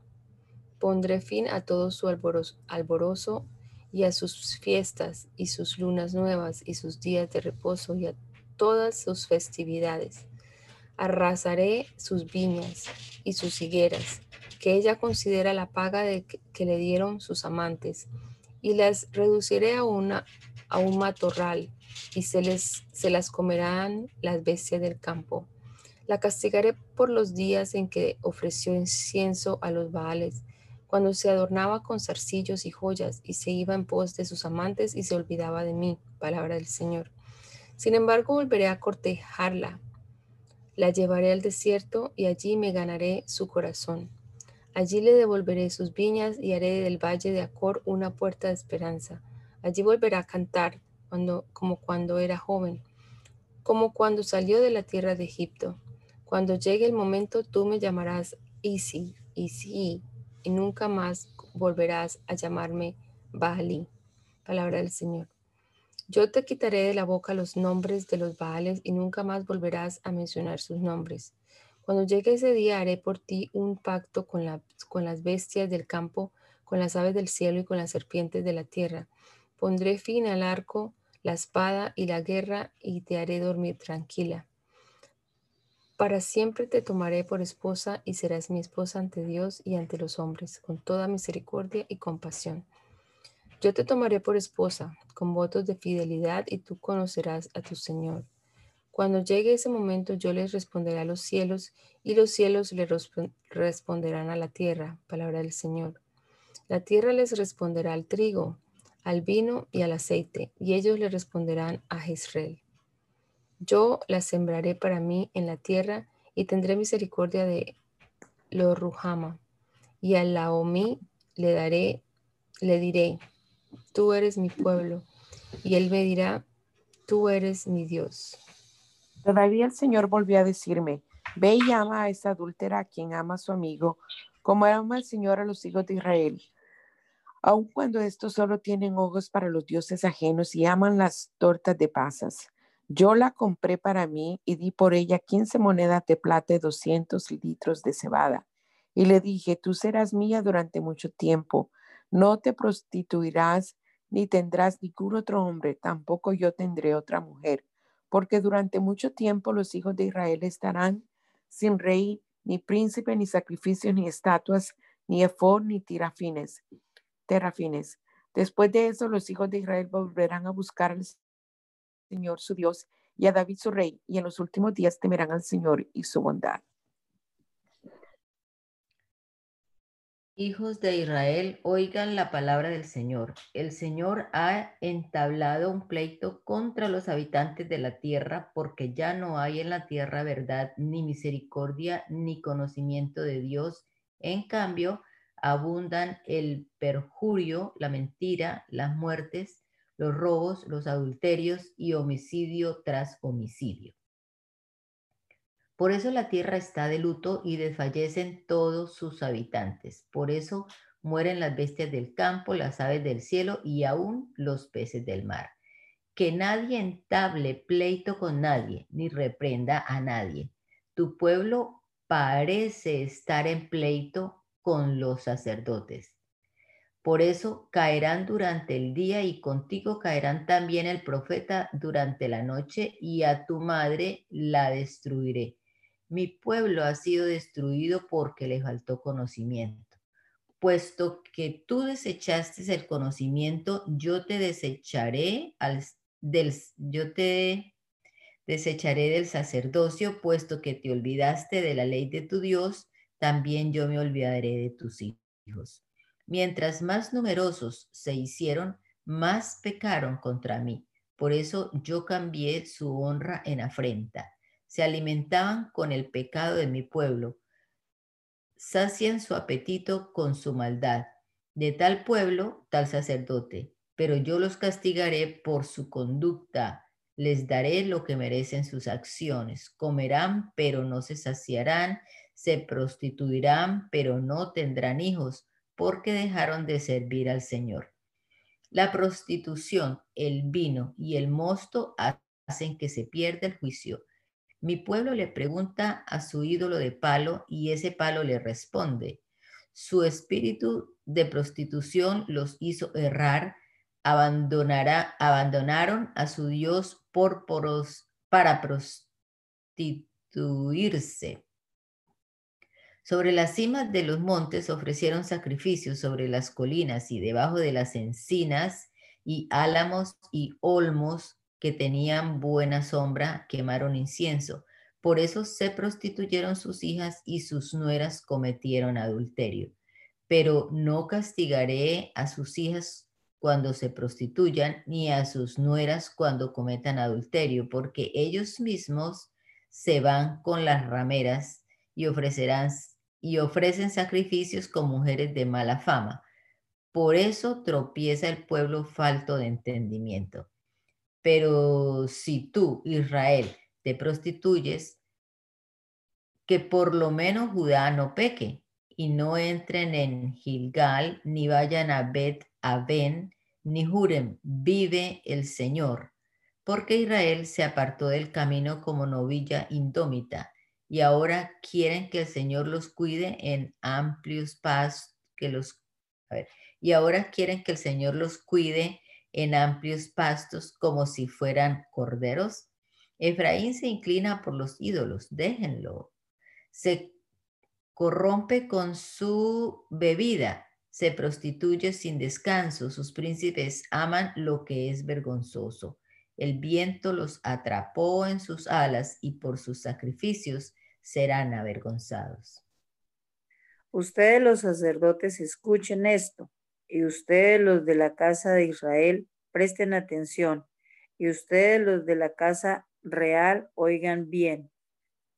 Speaker 2: Pondré fin a todo su alborozo y a sus fiestas y sus lunas nuevas y sus días de reposo y a todas sus festividades. Arrasaré sus viñas y sus higueras, que ella considera la paga de que, le dieron sus amantes, y las reduciré a, una, a un matorral, y se, les, se las comerán las bestias del campo. La castigaré por los días en que ofreció incienso a los baales, cuando se adornaba con zarcillos y joyas y se iba en pos de sus amantes y se olvidaba de mí, palabra del Señor. Sin embargo, volveré a cortejarla, la llevaré al desierto y allí me ganaré su corazón. Allí le devolveré sus viñas y haré del valle de Acor una puerta de esperanza. Allí volverá a cantar cuando, como cuando era joven, como cuando salió de la tierra de Egipto. Cuando llegue el momento, tú me llamarás Isi, Isi, y nunca más volverás a llamarme Baalí. Palabra del Señor. Yo te quitaré de la boca los nombres de los Baales y nunca más volverás a mencionar sus nombres. Cuando llegue ese día haré por ti un pacto con las bestias del campo, con las aves del cielo y con las serpientes de la tierra. Pondré fin al arco, la espada y la guerra y te haré dormir tranquila. Para siempre te tomaré por esposa y serás mi esposa ante Dios y ante los hombres, con toda misericordia y compasión. Yo te tomaré por esposa, con votos de fidelidad, y tú conocerás a tu Señor. Cuando llegue ese momento, yo les responderé a los cielos, y los cielos le responderán a la tierra, palabra del Señor. La tierra les responderá al trigo, al vino y al aceite, y ellos le responderán a Israel. Yo la sembraré para mí en la tierra y tendré misericordia de lo Ruhama. Y a Laomí le daré, le diré, tú eres mi pueblo. Y él me dirá, tú eres mi Dios.
Speaker 3: Todavía el Señor volvió a decirme, ve y llama a esa adúltera a quien ama a su amigo, como ama el Señor a los hijos de Israel. Aun cuando estos solo tienen ojos para los dioses ajenos y aman las tortas de pasas. Yo la compré para mí y di por ella 15 monedas de plata y 200 litros de cebada. Y le dije, tú serás mía durante mucho tiempo. No te prostituirás ni tendrás ningún otro hombre, tampoco yo tendré otra mujer, porque durante mucho tiempo los hijos de Israel estarán sin rey, ni príncipe, ni sacrificios, ni estatuas, ni efod, ni tirafines, terafines. Después de eso, los hijos de Israel volverán a buscar al Señor su Dios y a David su rey, y en los últimos días temerán al Señor y su bondad.
Speaker 4: Hijos de Israel, oigan la palabra del Señor. El Señor ha entablado un pleito contra los habitantes de la tierra porque ya no hay en la tierra verdad, ni misericordia, ni conocimiento de Dios. En cambio, abundan el perjurio, la mentira, las muertes, los robos, los adulterios y homicidio tras homicidio. Por eso la tierra está de luto y desfallecen todos sus habitantes. Por eso mueren las bestias del campo, las aves del cielo y aún los peces del mar. Que nadie entable pleito con nadie, ni reprenda a nadie. Tu pueblo parece estar en pleito con los sacerdotes. Por eso caerán durante el día y contigo caerán también el profeta durante la noche y a tu madre la destruiré. Mi pueblo ha sido destruido porque le faltó conocimiento. Puesto que tú desechaste el conocimiento, yo te desecharé al, yo te desecharé del sacerdocio, puesto que te olvidaste de la ley de tu Dios, también yo me olvidaré de tus hijos. Mientras más numerosos se hicieron, más pecaron contra mí. Por eso yo cambié su honra en afrenta. Se alimentaban con el pecado de mi pueblo. Sacian su apetito con su maldad. De tal pueblo, tal sacerdote. Pero yo los castigaré por su conducta les daré lo que merecen sus acciones. Comerán, pero no se saciarán, se prostituirán, pero no tendrán hijos, porque dejaron de servir al Señor. La prostitución, el vino y el mosto hacen que se pierda el juicio. Mi pueblo le pregunta a su ídolo de palo y ese palo le responde. Su espíritu de prostitución los hizo errar, abandonaron a su Dios para prostituirse. Sobre las cimas de los montes ofrecieron sacrificios sobre las colinas y debajo de las encinas y álamos y olmos que tenían buena sombra quemaron incienso. Por eso se prostituyeron sus hijas y sus nueras cometieron adulterio. Pero no castigaré a sus hijas cuando se prostituyan, ni a sus nueras cuando cometan adulterio, porque ellos mismos se van con las rameras y ofrecerán y ofrecen sacrificios con mujeres de mala fama. Por eso tropieza el pueblo falto de entendimiento. Pero si tú, Israel, te prostituyes, que por lo menos Judá no peque y no entren en Gilgal ni vayan a Bet Aben, ni juren, vive el Señor, porque Israel se apartó del camino como novilla indómita, y ahora quieren que el Señor los cuide en amplios pastos, que los, y ahora quieren que el Señor los cuide en amplios pastos como si fueran corderos. Efraín se inclina por los ídolos, déjenlo. Se corrompe con su bebida se prostituye sin descanso, sus príncipes aman lo que es vergonzoso. El viento los atrapó en sus alas y por sus sacrificios serán avergonzados.
Speaker 5: Ustedes los sacerdotes escuchen esto, y ustedes los de la casa de Israel presten atención, y ustedes los de la casa real oigan bien,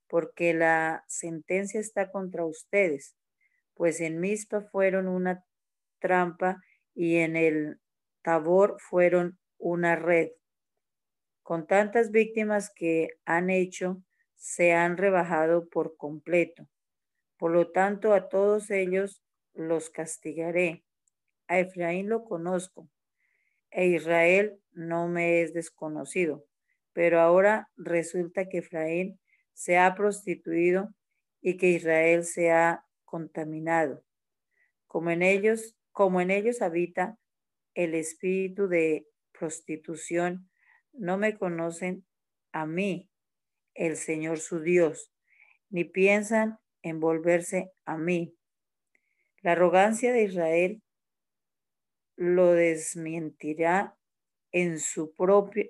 Speaker 5: porque la sentencia está contra ustedes, pues en Mispa fueron una trampa y en el Tabor fueron una red. Con tantas víctimas que han hecho, se han rebajado por completo. Por lo tanto, a todos ellos los castigaré. A Efraín lo conozco, e Israel no me es desconocido. Pero ahora resulta que Efraín se ha prostituido y que Israel se ha contaminado. Como en ellos como en ellos habita el espíritu de prostitución, no me conocen a mí, el Señor su Dios, ni piensan en volverse a mí. La arrogancia de Israel lo desmentirá en su,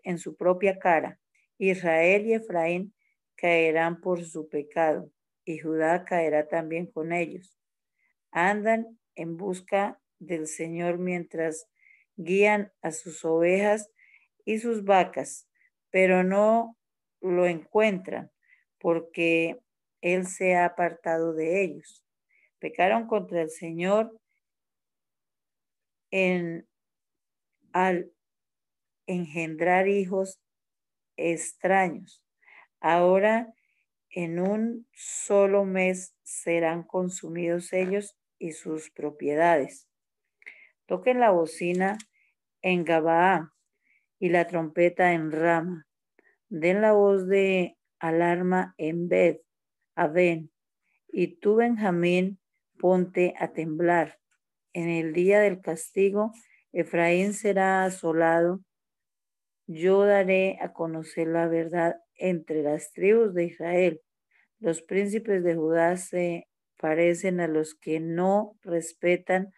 Speaker 5: en su propia cara. Israel y Efraín caerán por su pecado, y Judá caerá también con ellos. Andan en busca del Señor mientras guían a sus ovejas y sus vacas, pero no lo encuentran porque Él se ha apartado de ellos. Pecaron contra el Señor en, al engendrar hijos extraños. Ahora en un solo mes serán consumidos ellos y sus propiedades. Toquen la bocina en Gabaa y la trompeta en Rama. Den la voz de alarma en Bed, Aben. Y tú, Benjamín, ponte a temblar. en el día del castigo, Efraín será asolado. Yo daré a conocer la verdad entre las tribus de Israel. Los príncipes de Judá se parecen a los que no respetan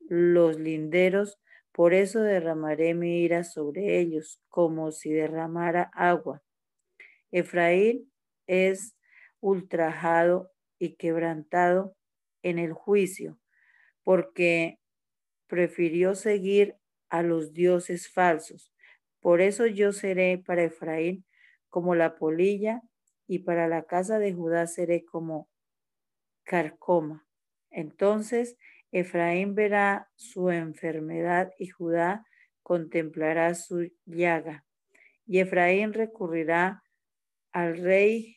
Speaker 5: los linderos, por eso derramaré mi ira sobre ellos, como si derramara agua. Efraín es ultrajado y quebrantado en el juicio, porque prefirió seguir a los dioses falsos. Por eso yo seré para Efraín como la polilla y para la casa de Judá seré como carcoma. Entonces Efraín verá su enfermedad y Judá contemplará su llaga. Y Efraín recurrirá al rey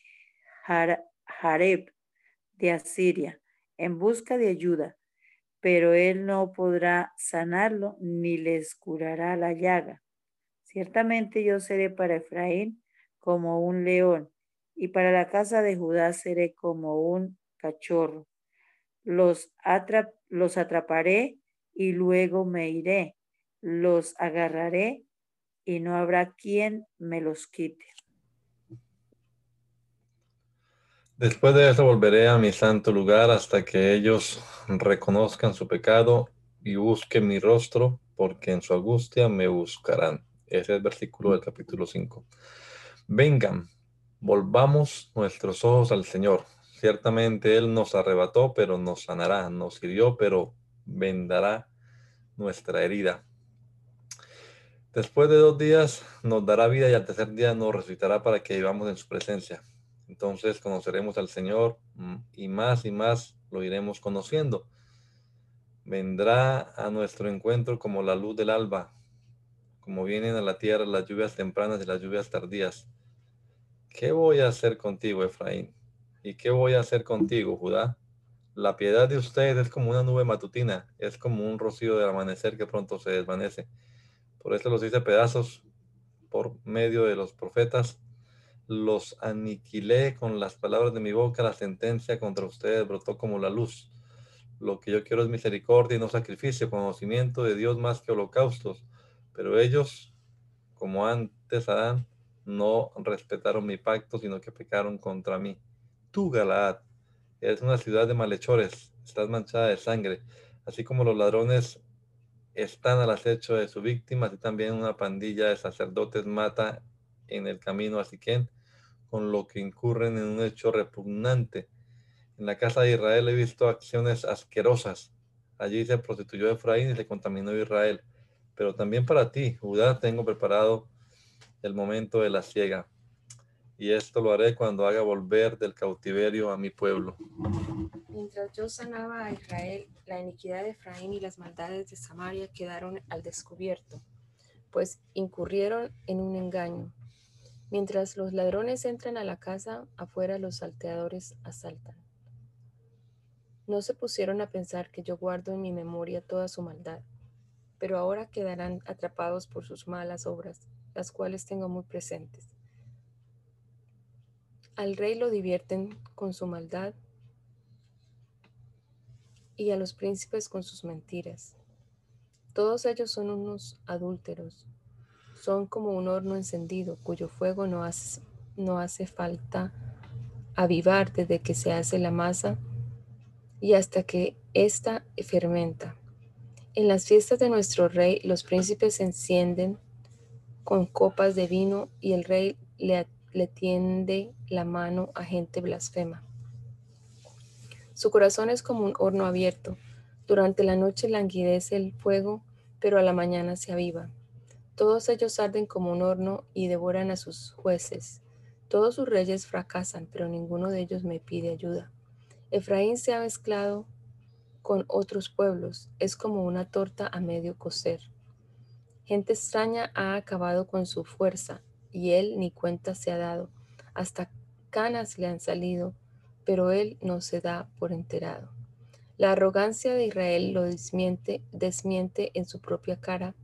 Speaker 5: Jareb de Asiria en busca de ayuda, pero él no podrá sanarlo ni les curará la llaga. Ciertamente yo seré para Efraín como un león y para la casa de Judá seré como un cachorro. Los, los atraparé y luego me iré. Los agarraré y no habrá quien me los quite.
Speaker 1: Después de eso volveré a mi santo lugar hasta que ellos reconozcan su pecado y busquen mi rostro, porque en su angustia me buscarán. Ese es el versículo del capítulo 5. Vengan, volvamos nuestros ojos al Señor. Ciertamente Él nos arrebató, pero nos sanará, nos hirió, pero vendará nuestra herida. Después de dos días nos dará vida y al tercer día nos resucitará para que vivamos en su presencia. Entonces conoceremos al Señor mm, y más y más lo iremos conociendo. Vendrá a nuestro encuentro como la luz del alba, como vienen a la tierra las lluvias tempranas y las lluvias tardías. ¿Qué voy a hacer contigo, Efraín? ¿Y qué voy a hacer contigo, Judá? La piedad de ustedes es como una nube matutina, es como un rocío del amanecer que pronto se desvanece. Por eso los hice pedazos por medio de los profetas los aniquilé con las palabras de mi boca, la sentencia contra ustedes brotó como la luz. Lo que yo quiero es misericordia y no sacrificio, conocimiento de Dios más que holocaustos. Pero ellos, como antes Adán, no respetaron mi pacto, sino que pecaron contra mí. Tú, Galaad, eres una ciudad de malhechores, estás manchada de sangre, así como los ladrones están al acecho de su víctima, así también una pandilla de sacerdotes mata en el camino a Siquén con lo que incurren en un hecho repugnante. En la casa de Israel he visto acciones asquerosas. Allí se prostituyó Efraín y se contaminó Israel. Pero también para ti, Judá, tengo preparado el momento de la ciega. Y esto lo haré cuando haga volver del cautiverio a mi pueblo.
Speaker 2: Mientras yo sanaba a Israel, la iniquidad de Efraín y las maldades de Samaria quedaron al descubierto, pues incurrieron en un engaño Mientras los ladrones entran a la casa, afuera los salteadores asaltan. No se pusieron a pensar que yo guardo en mi memoria toda su maldad, pero ahora quedarán atrapados por sus malas obras, las cuales tengo muy presentes. Al rey lo divierten con su maldad y a los príncipes con sus mentiras. Todos ellos son unos adúlteros, son como un horno encendido cuyo fuego no hace, falta avivar desde que se hace la masa y hasta que ésta fermenta. En las fiestas de nuestro rey los príncipes se encienden con copas de vino y el rey le tiende la mano a gente blasfema. Su corazón es como un horno abierto. Durante la noche languidece el fuego, pero a la mañana se aviva. Todos ellos arden como un horno y devoran a sus jueces. Todos sus reyes fracasan, pero ninguno de ellos me pide ayuda. Efraín se ha mezclado con otros pueblos, es como una torta a medio cocer. Gente extraña ha acabado con su fuerza, y él ni cuenta se ha dado. Hasta canas le han salido, pero él no se da por enterado. La arrogancia de Israel lo desmiente, desmiente en su propia cara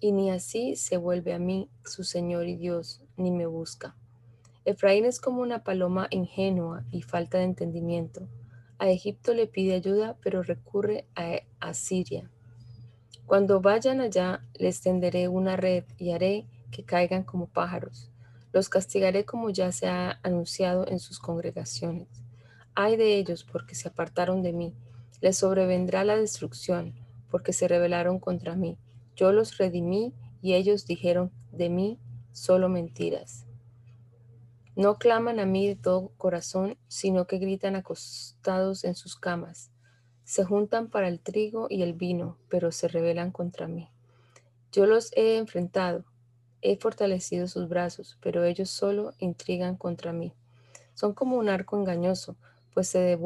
Speaker 2: y ni así se vuelve a mí, su Señor y Dios, ni me busca. Efraín es como una paloma ingenua y falta de entendimiento. A Egipto le pide ayuda, pero recurre a Asiria. Cuando vayan allá, les tenderé una red y haré que caigan como pájaros. Los castigaré como ya se ha anunciado en sus congregaciones. Ay de ellos porque se apartaron de mí. Les sobrevendrá la destrucción porque se rebelaron contra mí. Yo los redimí y ellos dijeron de mí solo mentiras. No claman a mí de todo corazón, sino que gritan acostados en sus camas. Se juntan para el trigo y el vino, pero se rebelan contra mí. Yo los he enfrentado, he fortalecido sus brazos, pero ellos solo intrigan contra mí. Son como un arco engañoso, pues se,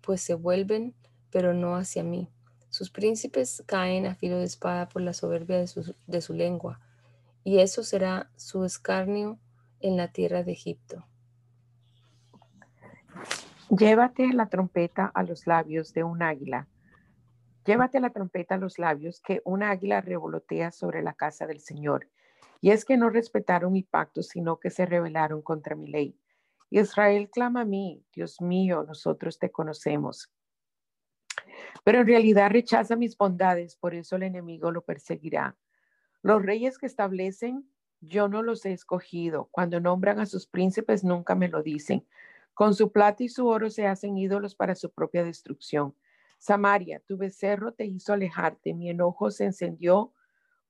Speaker 2: pues se vuelven, pero no hacia mí. Sus príncipes caen a filo de espada por la soberbia de su, de su lengua, y eso será su escarnio en la tierra de Egipto.
Speaker 3: Llévate la trompeta a los labios de un águila. Llévate la trompeta a los labios que un águila revolotea sobre la casa del Señor. Y es que no respetaron mi pacto, sino que se rebelaron contra mi ley. Israel clama a mí, Dios mío, nosotros te conocemos. Pero en realidad rechaza mis bondades, por eso el enemigo lo perseguirá. Los reyes que establecen yo no los he escogido. Cuando nombran a sus príncipes, nunca me lo dicen. Con su plata y su oro se hacen ídolos para su propia destrucción. Samaria, tu becerro te hizo alejarte, mi enojo se encendió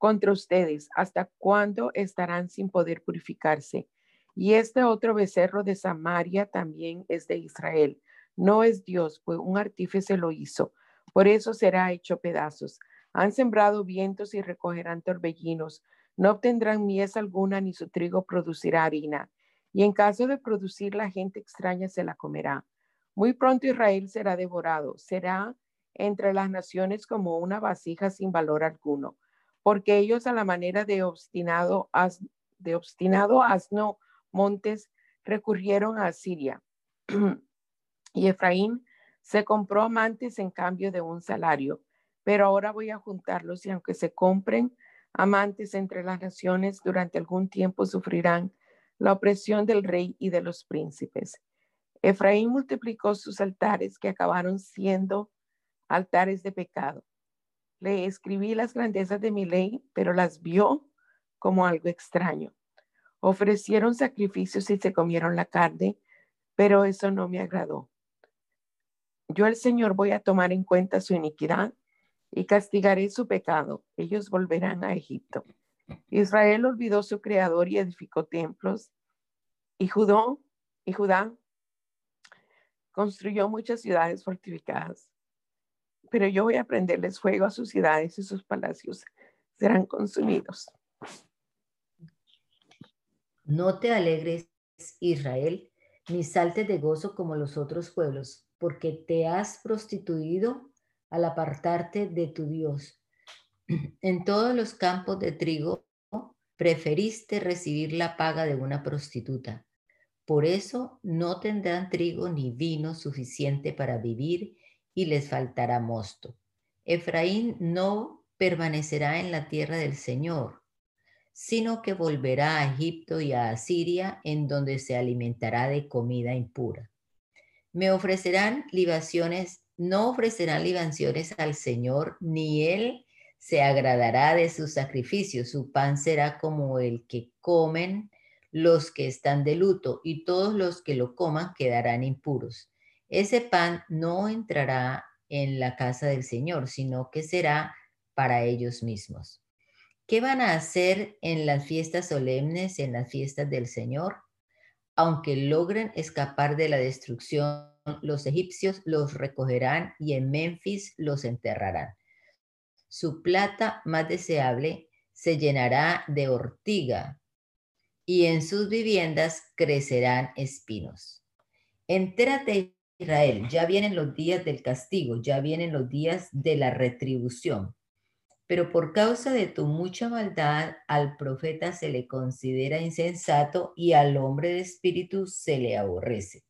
Speaker 3: contra ustedes. ¿Hasta cuándo estarán sin poder purificarse? Y este otro becerro de Samaria también es de Israel. No es Dios, pues un artífice lo hizo. Por eso será hecho pedazos. Han sembrado vientos y recogerán torbellinos. No obtendrán mies alguna ni su trigo producirá harina. Y en caso de producir, la gente extraña se la comerá. Muy pronto Israel será devorado. Será entre las naciones como una vasija sin valor alguno, porque ellos a la manera de obstinado, de obstinado asno montes recurrieron a Siria. y Efraín se compró amantes en cambio de un salario, pero ahora voy a juntarlos y aunque se compren, amantes entre las naciones, durante algún tiempo sufrirán la opresión del rey y de los príncipes. Efraín multiplicó sus altares que acabaron siendo altares de pecado. Le escribí las grandezas de mi ley, pero las vio como algo extraño. Ofrecieron sacrificios y se comieron la carne, pero eso no me agradó. Yo el Señor voy a tomar en cuenta su iniquidad y castigaré su pecado. Ellos volverán a Egipto. Israel olvidó su creador y edificó templos. Y Judá, y Judá construyó muchas ciudades fortificadas. Pero yo voy a prenderles fuego a sus ciudades y sus palacios serán consumidos.
Speaker 4: No te alegres, Israel, ni saltes de gozo como los otros pueblos, porque te has prostituido al apartarte de tu Dios. En todos los campos de trigo preferiste recibir la paga de una prostituta. Por eso no tendrán trigo ni vino suficiente para vivir y les faltará mosto. Efraín no permanecerá en la tierra del Señor, sino que volverá a Egipto y a Asiria, en donde se alimentará de comida impura. Me ofrecerán libaciones no ofrecerán libaciones al Señor, ni Él se agradará de sus sacrificios. Su pan será como el que comen los que están de luto, y todos los que lo coman quedarán impuros. Ese pan no entrará en la casa del Señor, sino que será para ellos mismos. ¿Qué van a hacer en las fiestas solemnes, en las fiestas del Señor? Aunque logren escapar de la destrucción los egipcios los recogerán y en Memphis los enterrarán. Su plata más deseable se llenará de ortiga y en sus viviendas crecerán espinos. Entérate, Israel, ya vienen los días del castigo, ya vienen los días de la retribución. Pero por causa de tu mucha maldad, al profeta se le considera insensato y al hombre de espíritu se le aborrece.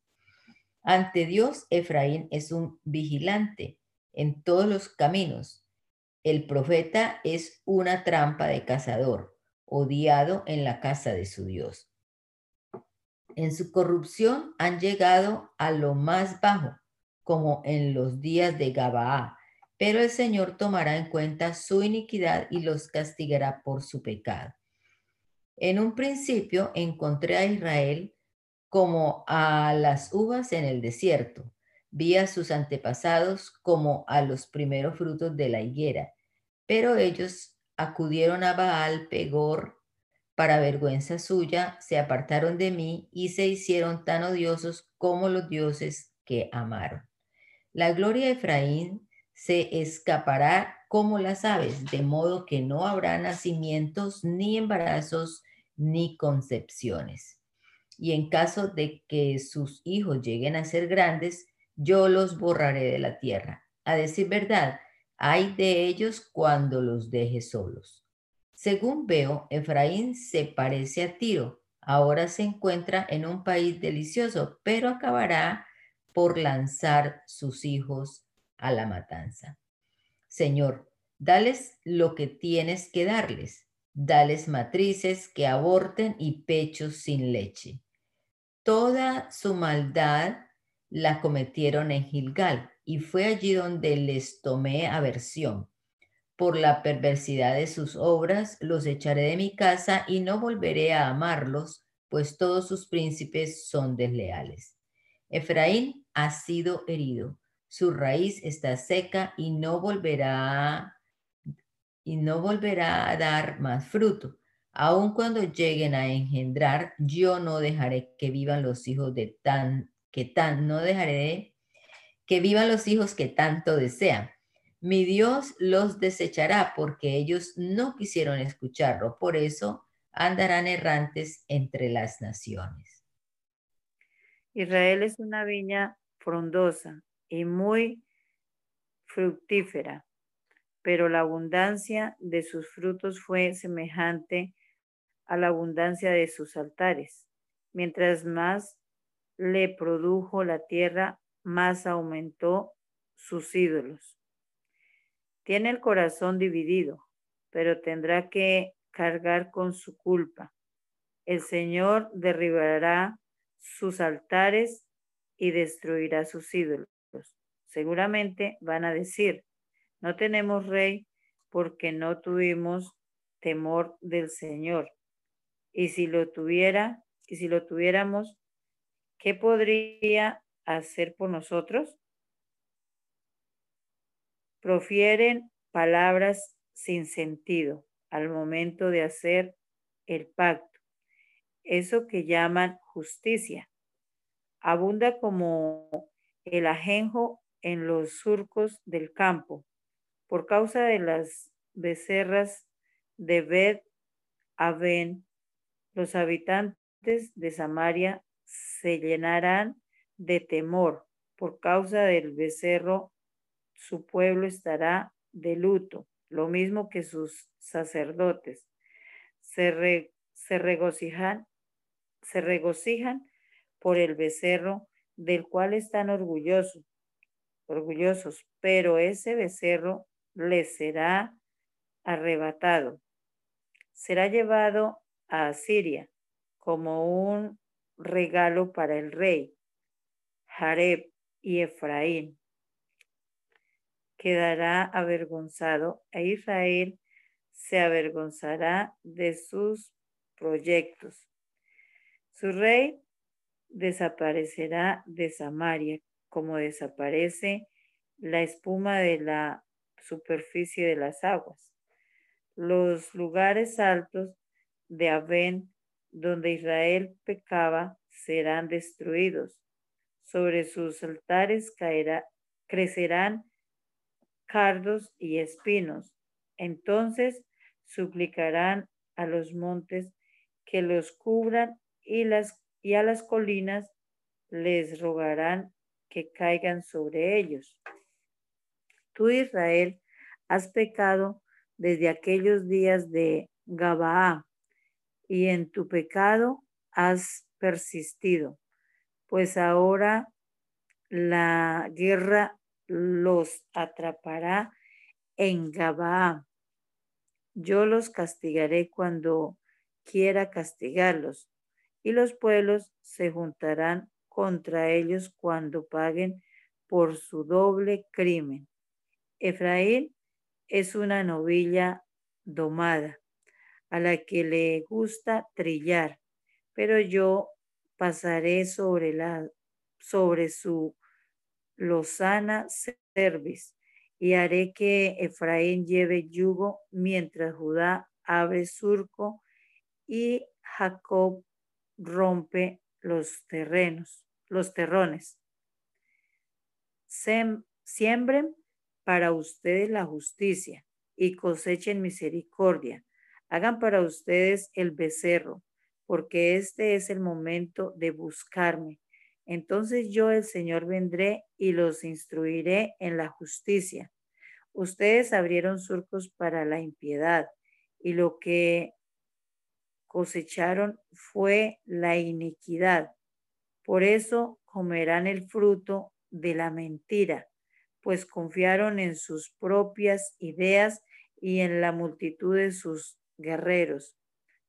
Speaker 4: Ante Dios, Efraín es un vigilante en todos los caminos. El profeta es una trampa de cazador, odiado en la casa de su Dios. En su corrupción han llegado a lo más bajo, como en los días de Gabaa, pero el Señor tomará en cuenta su iniquidad y los castigará por su pecado. En un principio encontré a Israel como a las uvas en el desierto. Vi a sus antepasados como a los primeros frutos de la higuera, pero ellos acudieron a Baal Pegor para vergüenza suya, se apartaron de mí y se hicieron tan odiosos como los dioses que amaron. La gloria de Efraín se escapará como las aves, de modo que no habrá nacimientos, ni embarazos, ni concepciones. Y en caso de que sus hijos lleguen a ser grandes, yo los borraré de la tierra. A decir verdad, hay de ellos cuando los deje solos. Según veo, Efraín se parece a Tiro. Ahora se encuentra en un país delicioso, pero acabará por lanzar sus hijos a la matanza. Señor, dales lo que tienes que darles. Dales matrices que aborten y pechos sin leche. Toda su maldad la cometieron en Gilgal y fue allí donde les tomé aversión. Por la perversidad de sus obras los echaré de mi casa y no volveré a amarlos, pues todos sus príncipes son desleales. Efraín ha sido herido, su raíz está seca y no volverá y no volverá a dar más fruto. Aun cuando lleguen a engendrar, yo no dejaré que vivan los hijos de tan que tan no dejaré que vivan los hijos que tanto desean. Mi Dios los desechará porque ellos no quisieron escucharlo, por eso andarán errantes entre las naciones.
Speaker 5: Israel es una viña frondosa y muy fructífera, pero la abundancia de sus frutos fue semejante a la abundancia de sus altares. Mientras más le produjo la tierra, más aumentó sus ídolos. Tiene el corazón dividido, pero tendrá que cargar con su culpa. El Señor derribará sus altares y destruirá sus ídolos. Seguramente van a decir, no tenemos rey porque no tuvimos temor del Señor. Y si lo tuviera, y si lo tuviéramos, ¿qué podría hacer por nosotros? Profieren palabras sin sentido al momento de hacer el pacto eso que llaman justicia. Abunda como el ajenjo en los surcos del campo. Por causa de las becerras de Bet Aven, los habitantes de Samaria se llenarán de temor. Por causa del becerro, su pueblo estará de luto, lo mismo que sus sacerdotes. Se, se regocijan se regocijan por el becerro del cual están orgullosos, orgullosos, pero ese becerro les será arrebatado. Será llevado a Asiria como un regalo para el rey, Jareb y Efraín. Quedará avergonzado e Israel se avergonzará de sus proyectos. Su rey desaparecerá de Samaria, como desaparece la espuma de la superficie de las aguas. Los lugares altos de Abén, donde Israel pecaba, serán destruidos. Sobre sus altares crecerán cardos y espinos. Entonces suplicarán a los montes que los cubran y, las, y a las colinas les rogarán que caigan sobre ellos. Tú, Israel, has pecado desde aquellos días de Gabaa, y en tu pecado has persistido, pues ahora la guerra los atrapará en Gabaa. Yo los castigaré cuando quiera castigarlos, y los pueblos se juntarán contra ellos cuando paguen por su doble crimen. Efraín es una novilla domada, a la que le gusta trillar, pero yo pasaré sobre, la, sobre su lozana cerviz y haré que Efraín lleve yugo mientras Judá abre surco y Jacob rompe los terrenos, los terrones. siembren para ustedes la justicia y cosechen misericordia. Hagan para ustedes el becerro, porque este es el momento de buscarme. Entonces yo, el Señor, vendré y los instruiré en la justicia. Ustedes abrieron surcos para la impiedad y lo que cosecharon fue la iniquidad. Por eso comerán el fruto de la mentira, pues confiaron en sus propias ideas y en la multitud de sus guerreros.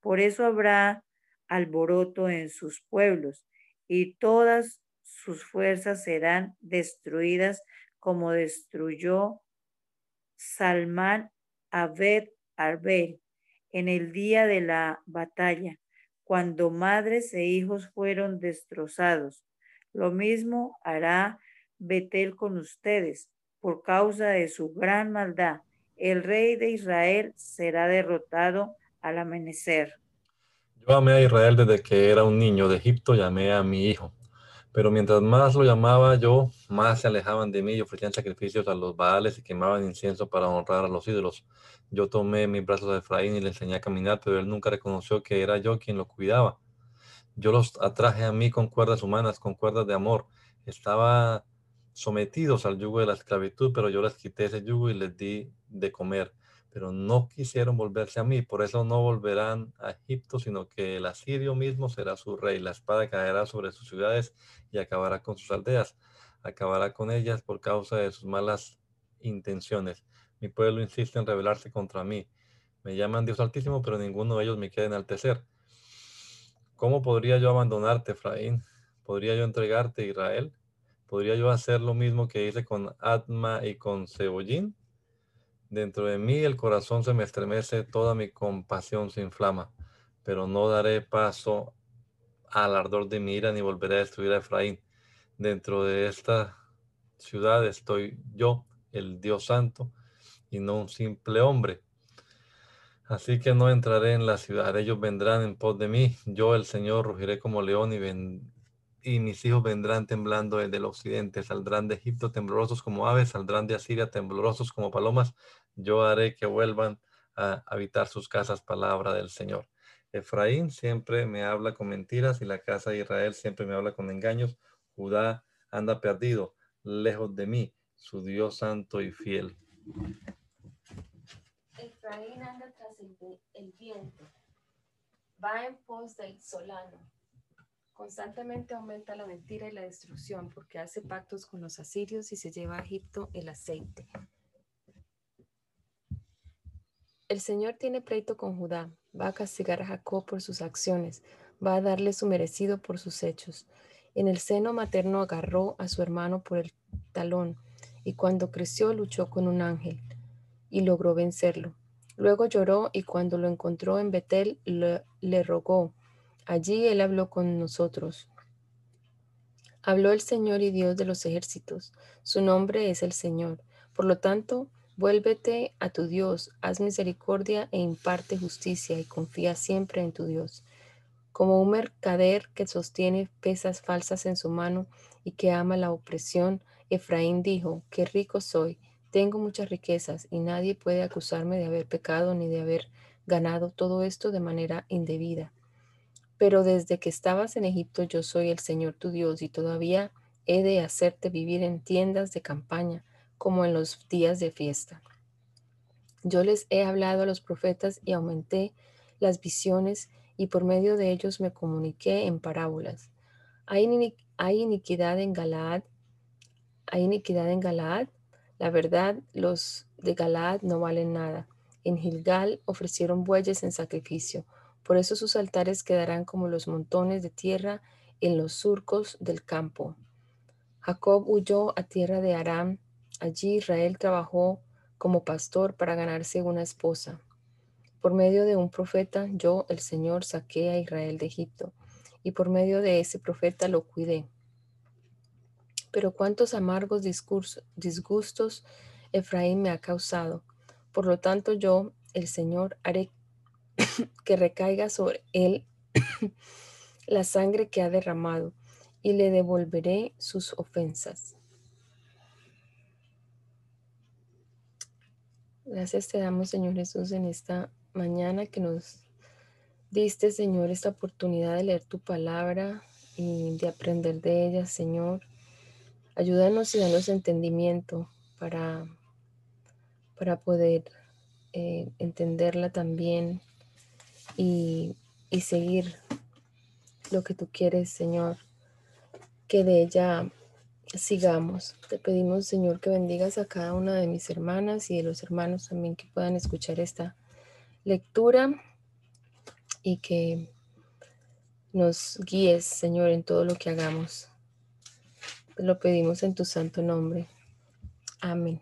Speaker 5: Por eso habrá alboroto en sus pueblos y todas sus fuerzas serán destruidas como destruyó Salmán Abed Arbel en el día de la batalla, cuando madres e hijos fueron destrozados. Lo mismo hará Betel con ustedes, por causa de su gran maldad. El rey de Israel será derrotado al amanecer.
Speaker 1: Yo amé a Israel desde que era un niño de Egipto, llamé a mi hijo. Pero mientras más lo llamaba yo, más se alejaban de mí y ofrecían sacrificios a los baales y quemaban incienso para honrar a los ídolos. Yo tomé mis brazos a Efraín y le enseñé a caminar, pero él nunca reconoció que era yo quien lo cuidaba. Yo los atraje a mí con cuerdas humanas, con cuerdas de amor. Estaba sometidos al yugo de la esclavitud, pero yo les quité ese yugo y les di de comer pero no quisieron volverse a mí, por eso no volverán a Egipto, sino que el asirio mismo será su rey. La espada caerá sobre sus ciudades y acabará con sus aldeas, acabará con ellas por causa de sus malas intenciones. Mi pueblo insiste en rebelarse contra mí. Me llaman Dios Altísimo, pero ninguno de ellos me quiere enaltecer. ¿Cómo podría yo abandonarte, Efraín? ¿Podría yo entregarte, Israel? ¿Podría yo hacer lo mismo que hice con Atma y con Cebollín? Dentro de mí el corazón se me estremece, toda mi compasión se inflama, pero no daré paso al ardor de mi ira ni volveré a destruir a Efraín. Dentro de esta ciudad estoy yo, el Dios Santo, y no un simple hombre. Así que no entraré en la ciudad, ellos vendrán en pos de mí, yo el Señor rugiré como león y, mis hijos vendrán temblando desde el occidente, saldrán de Egipto temblorosos como aves, saldrán de Asiria temblorosos como palomas, yo haré que vuelvan a habitar sus casas, palabra del Señor. Efraín siempre me habla con mentiras y la casa de Israel siempre me habla con engaños. Judá anda perdido, lejos de mí, su Dios santo y fiel.
Speaker 2: Efraín anda tras el viento, va en pos del solano Constantemente aumenta la mentira y la destrucción porque hace pactos con los asirios y se lleva a Egipto el aceite. El Señor tiene pleito con Judá, va a castigar a Jacob por sus acciones, va a darle su merecido por sus hechos. En el seno materno agarró a su hermano por el talón y cuando creció luchó con un ángel y logró vencerlo. Luego lloró y cuando lo encontró en Betel le, le rogó Allí Él habló con nosotros. Habló el Señor y Dios de los ejércitos. Su nombre es el Señor. Por lo tanto, vuélvete a tu Dios, haz misericordia e imparte justicia y confía siempre en tu Dios. Como un mercader que sostiene pesas falsas en su mano y que ama la opresión, Efraín dijo, qué rico soy, tengo muchas riquezas y nadie puede acusarme de haber pecado ni de haber ganado todo esto de manera indebida. Pero desde que estabas en Egipto yo soy el Señor tu Dios y todavía he de hacerte vivir en tiendas de campaña como en los días de fiesta. Yo les he hablado a los profetas y aumenté las visiones y por medio de ellos me comuniqué en parábolas. Hay, iniquidad en Galaad, hay iniquidad en Galaad. La verdad, los de Galaad no valen nada. En Gilgal ofrecieron bueyes en sacrificio por eso sus altares quedarán como los montones de tierra en los surcos del campo. Jacob huyó a tierra de Aram. Allí Israel trabajó como pastor para ganarse una esposa. Por medio de un profeta, yo, el Señor, saqué a Israel de Egipto, y por medio de ese profeta lo cuidé. Pero cuántos amargos disgustos Efraín me ha causado. Por lo tanto, yo, el Señor, haré que recaiga sobre él la sangre que ha derramado, y le devolveré sus ofensas. Gracias te damos, Señor Jesús, en esta mañana que nos diste, Señor, esta oportunidad de leer tu palabra y de aprender de ella, Señor. Ayúdanos y danos entendimiento para, para poder eh, entenderla también y, y seguir lo que tú quieres, Señor, que de ella sigamos. Te pedimos, Señor, que bendigas a cada una de mis hermanas y de los hermanos también que puedan escuchar esta lectura y que nos guíes, Señor, en todo lo que hagamos. Te lo pedimos en tu santo nombre. Amén.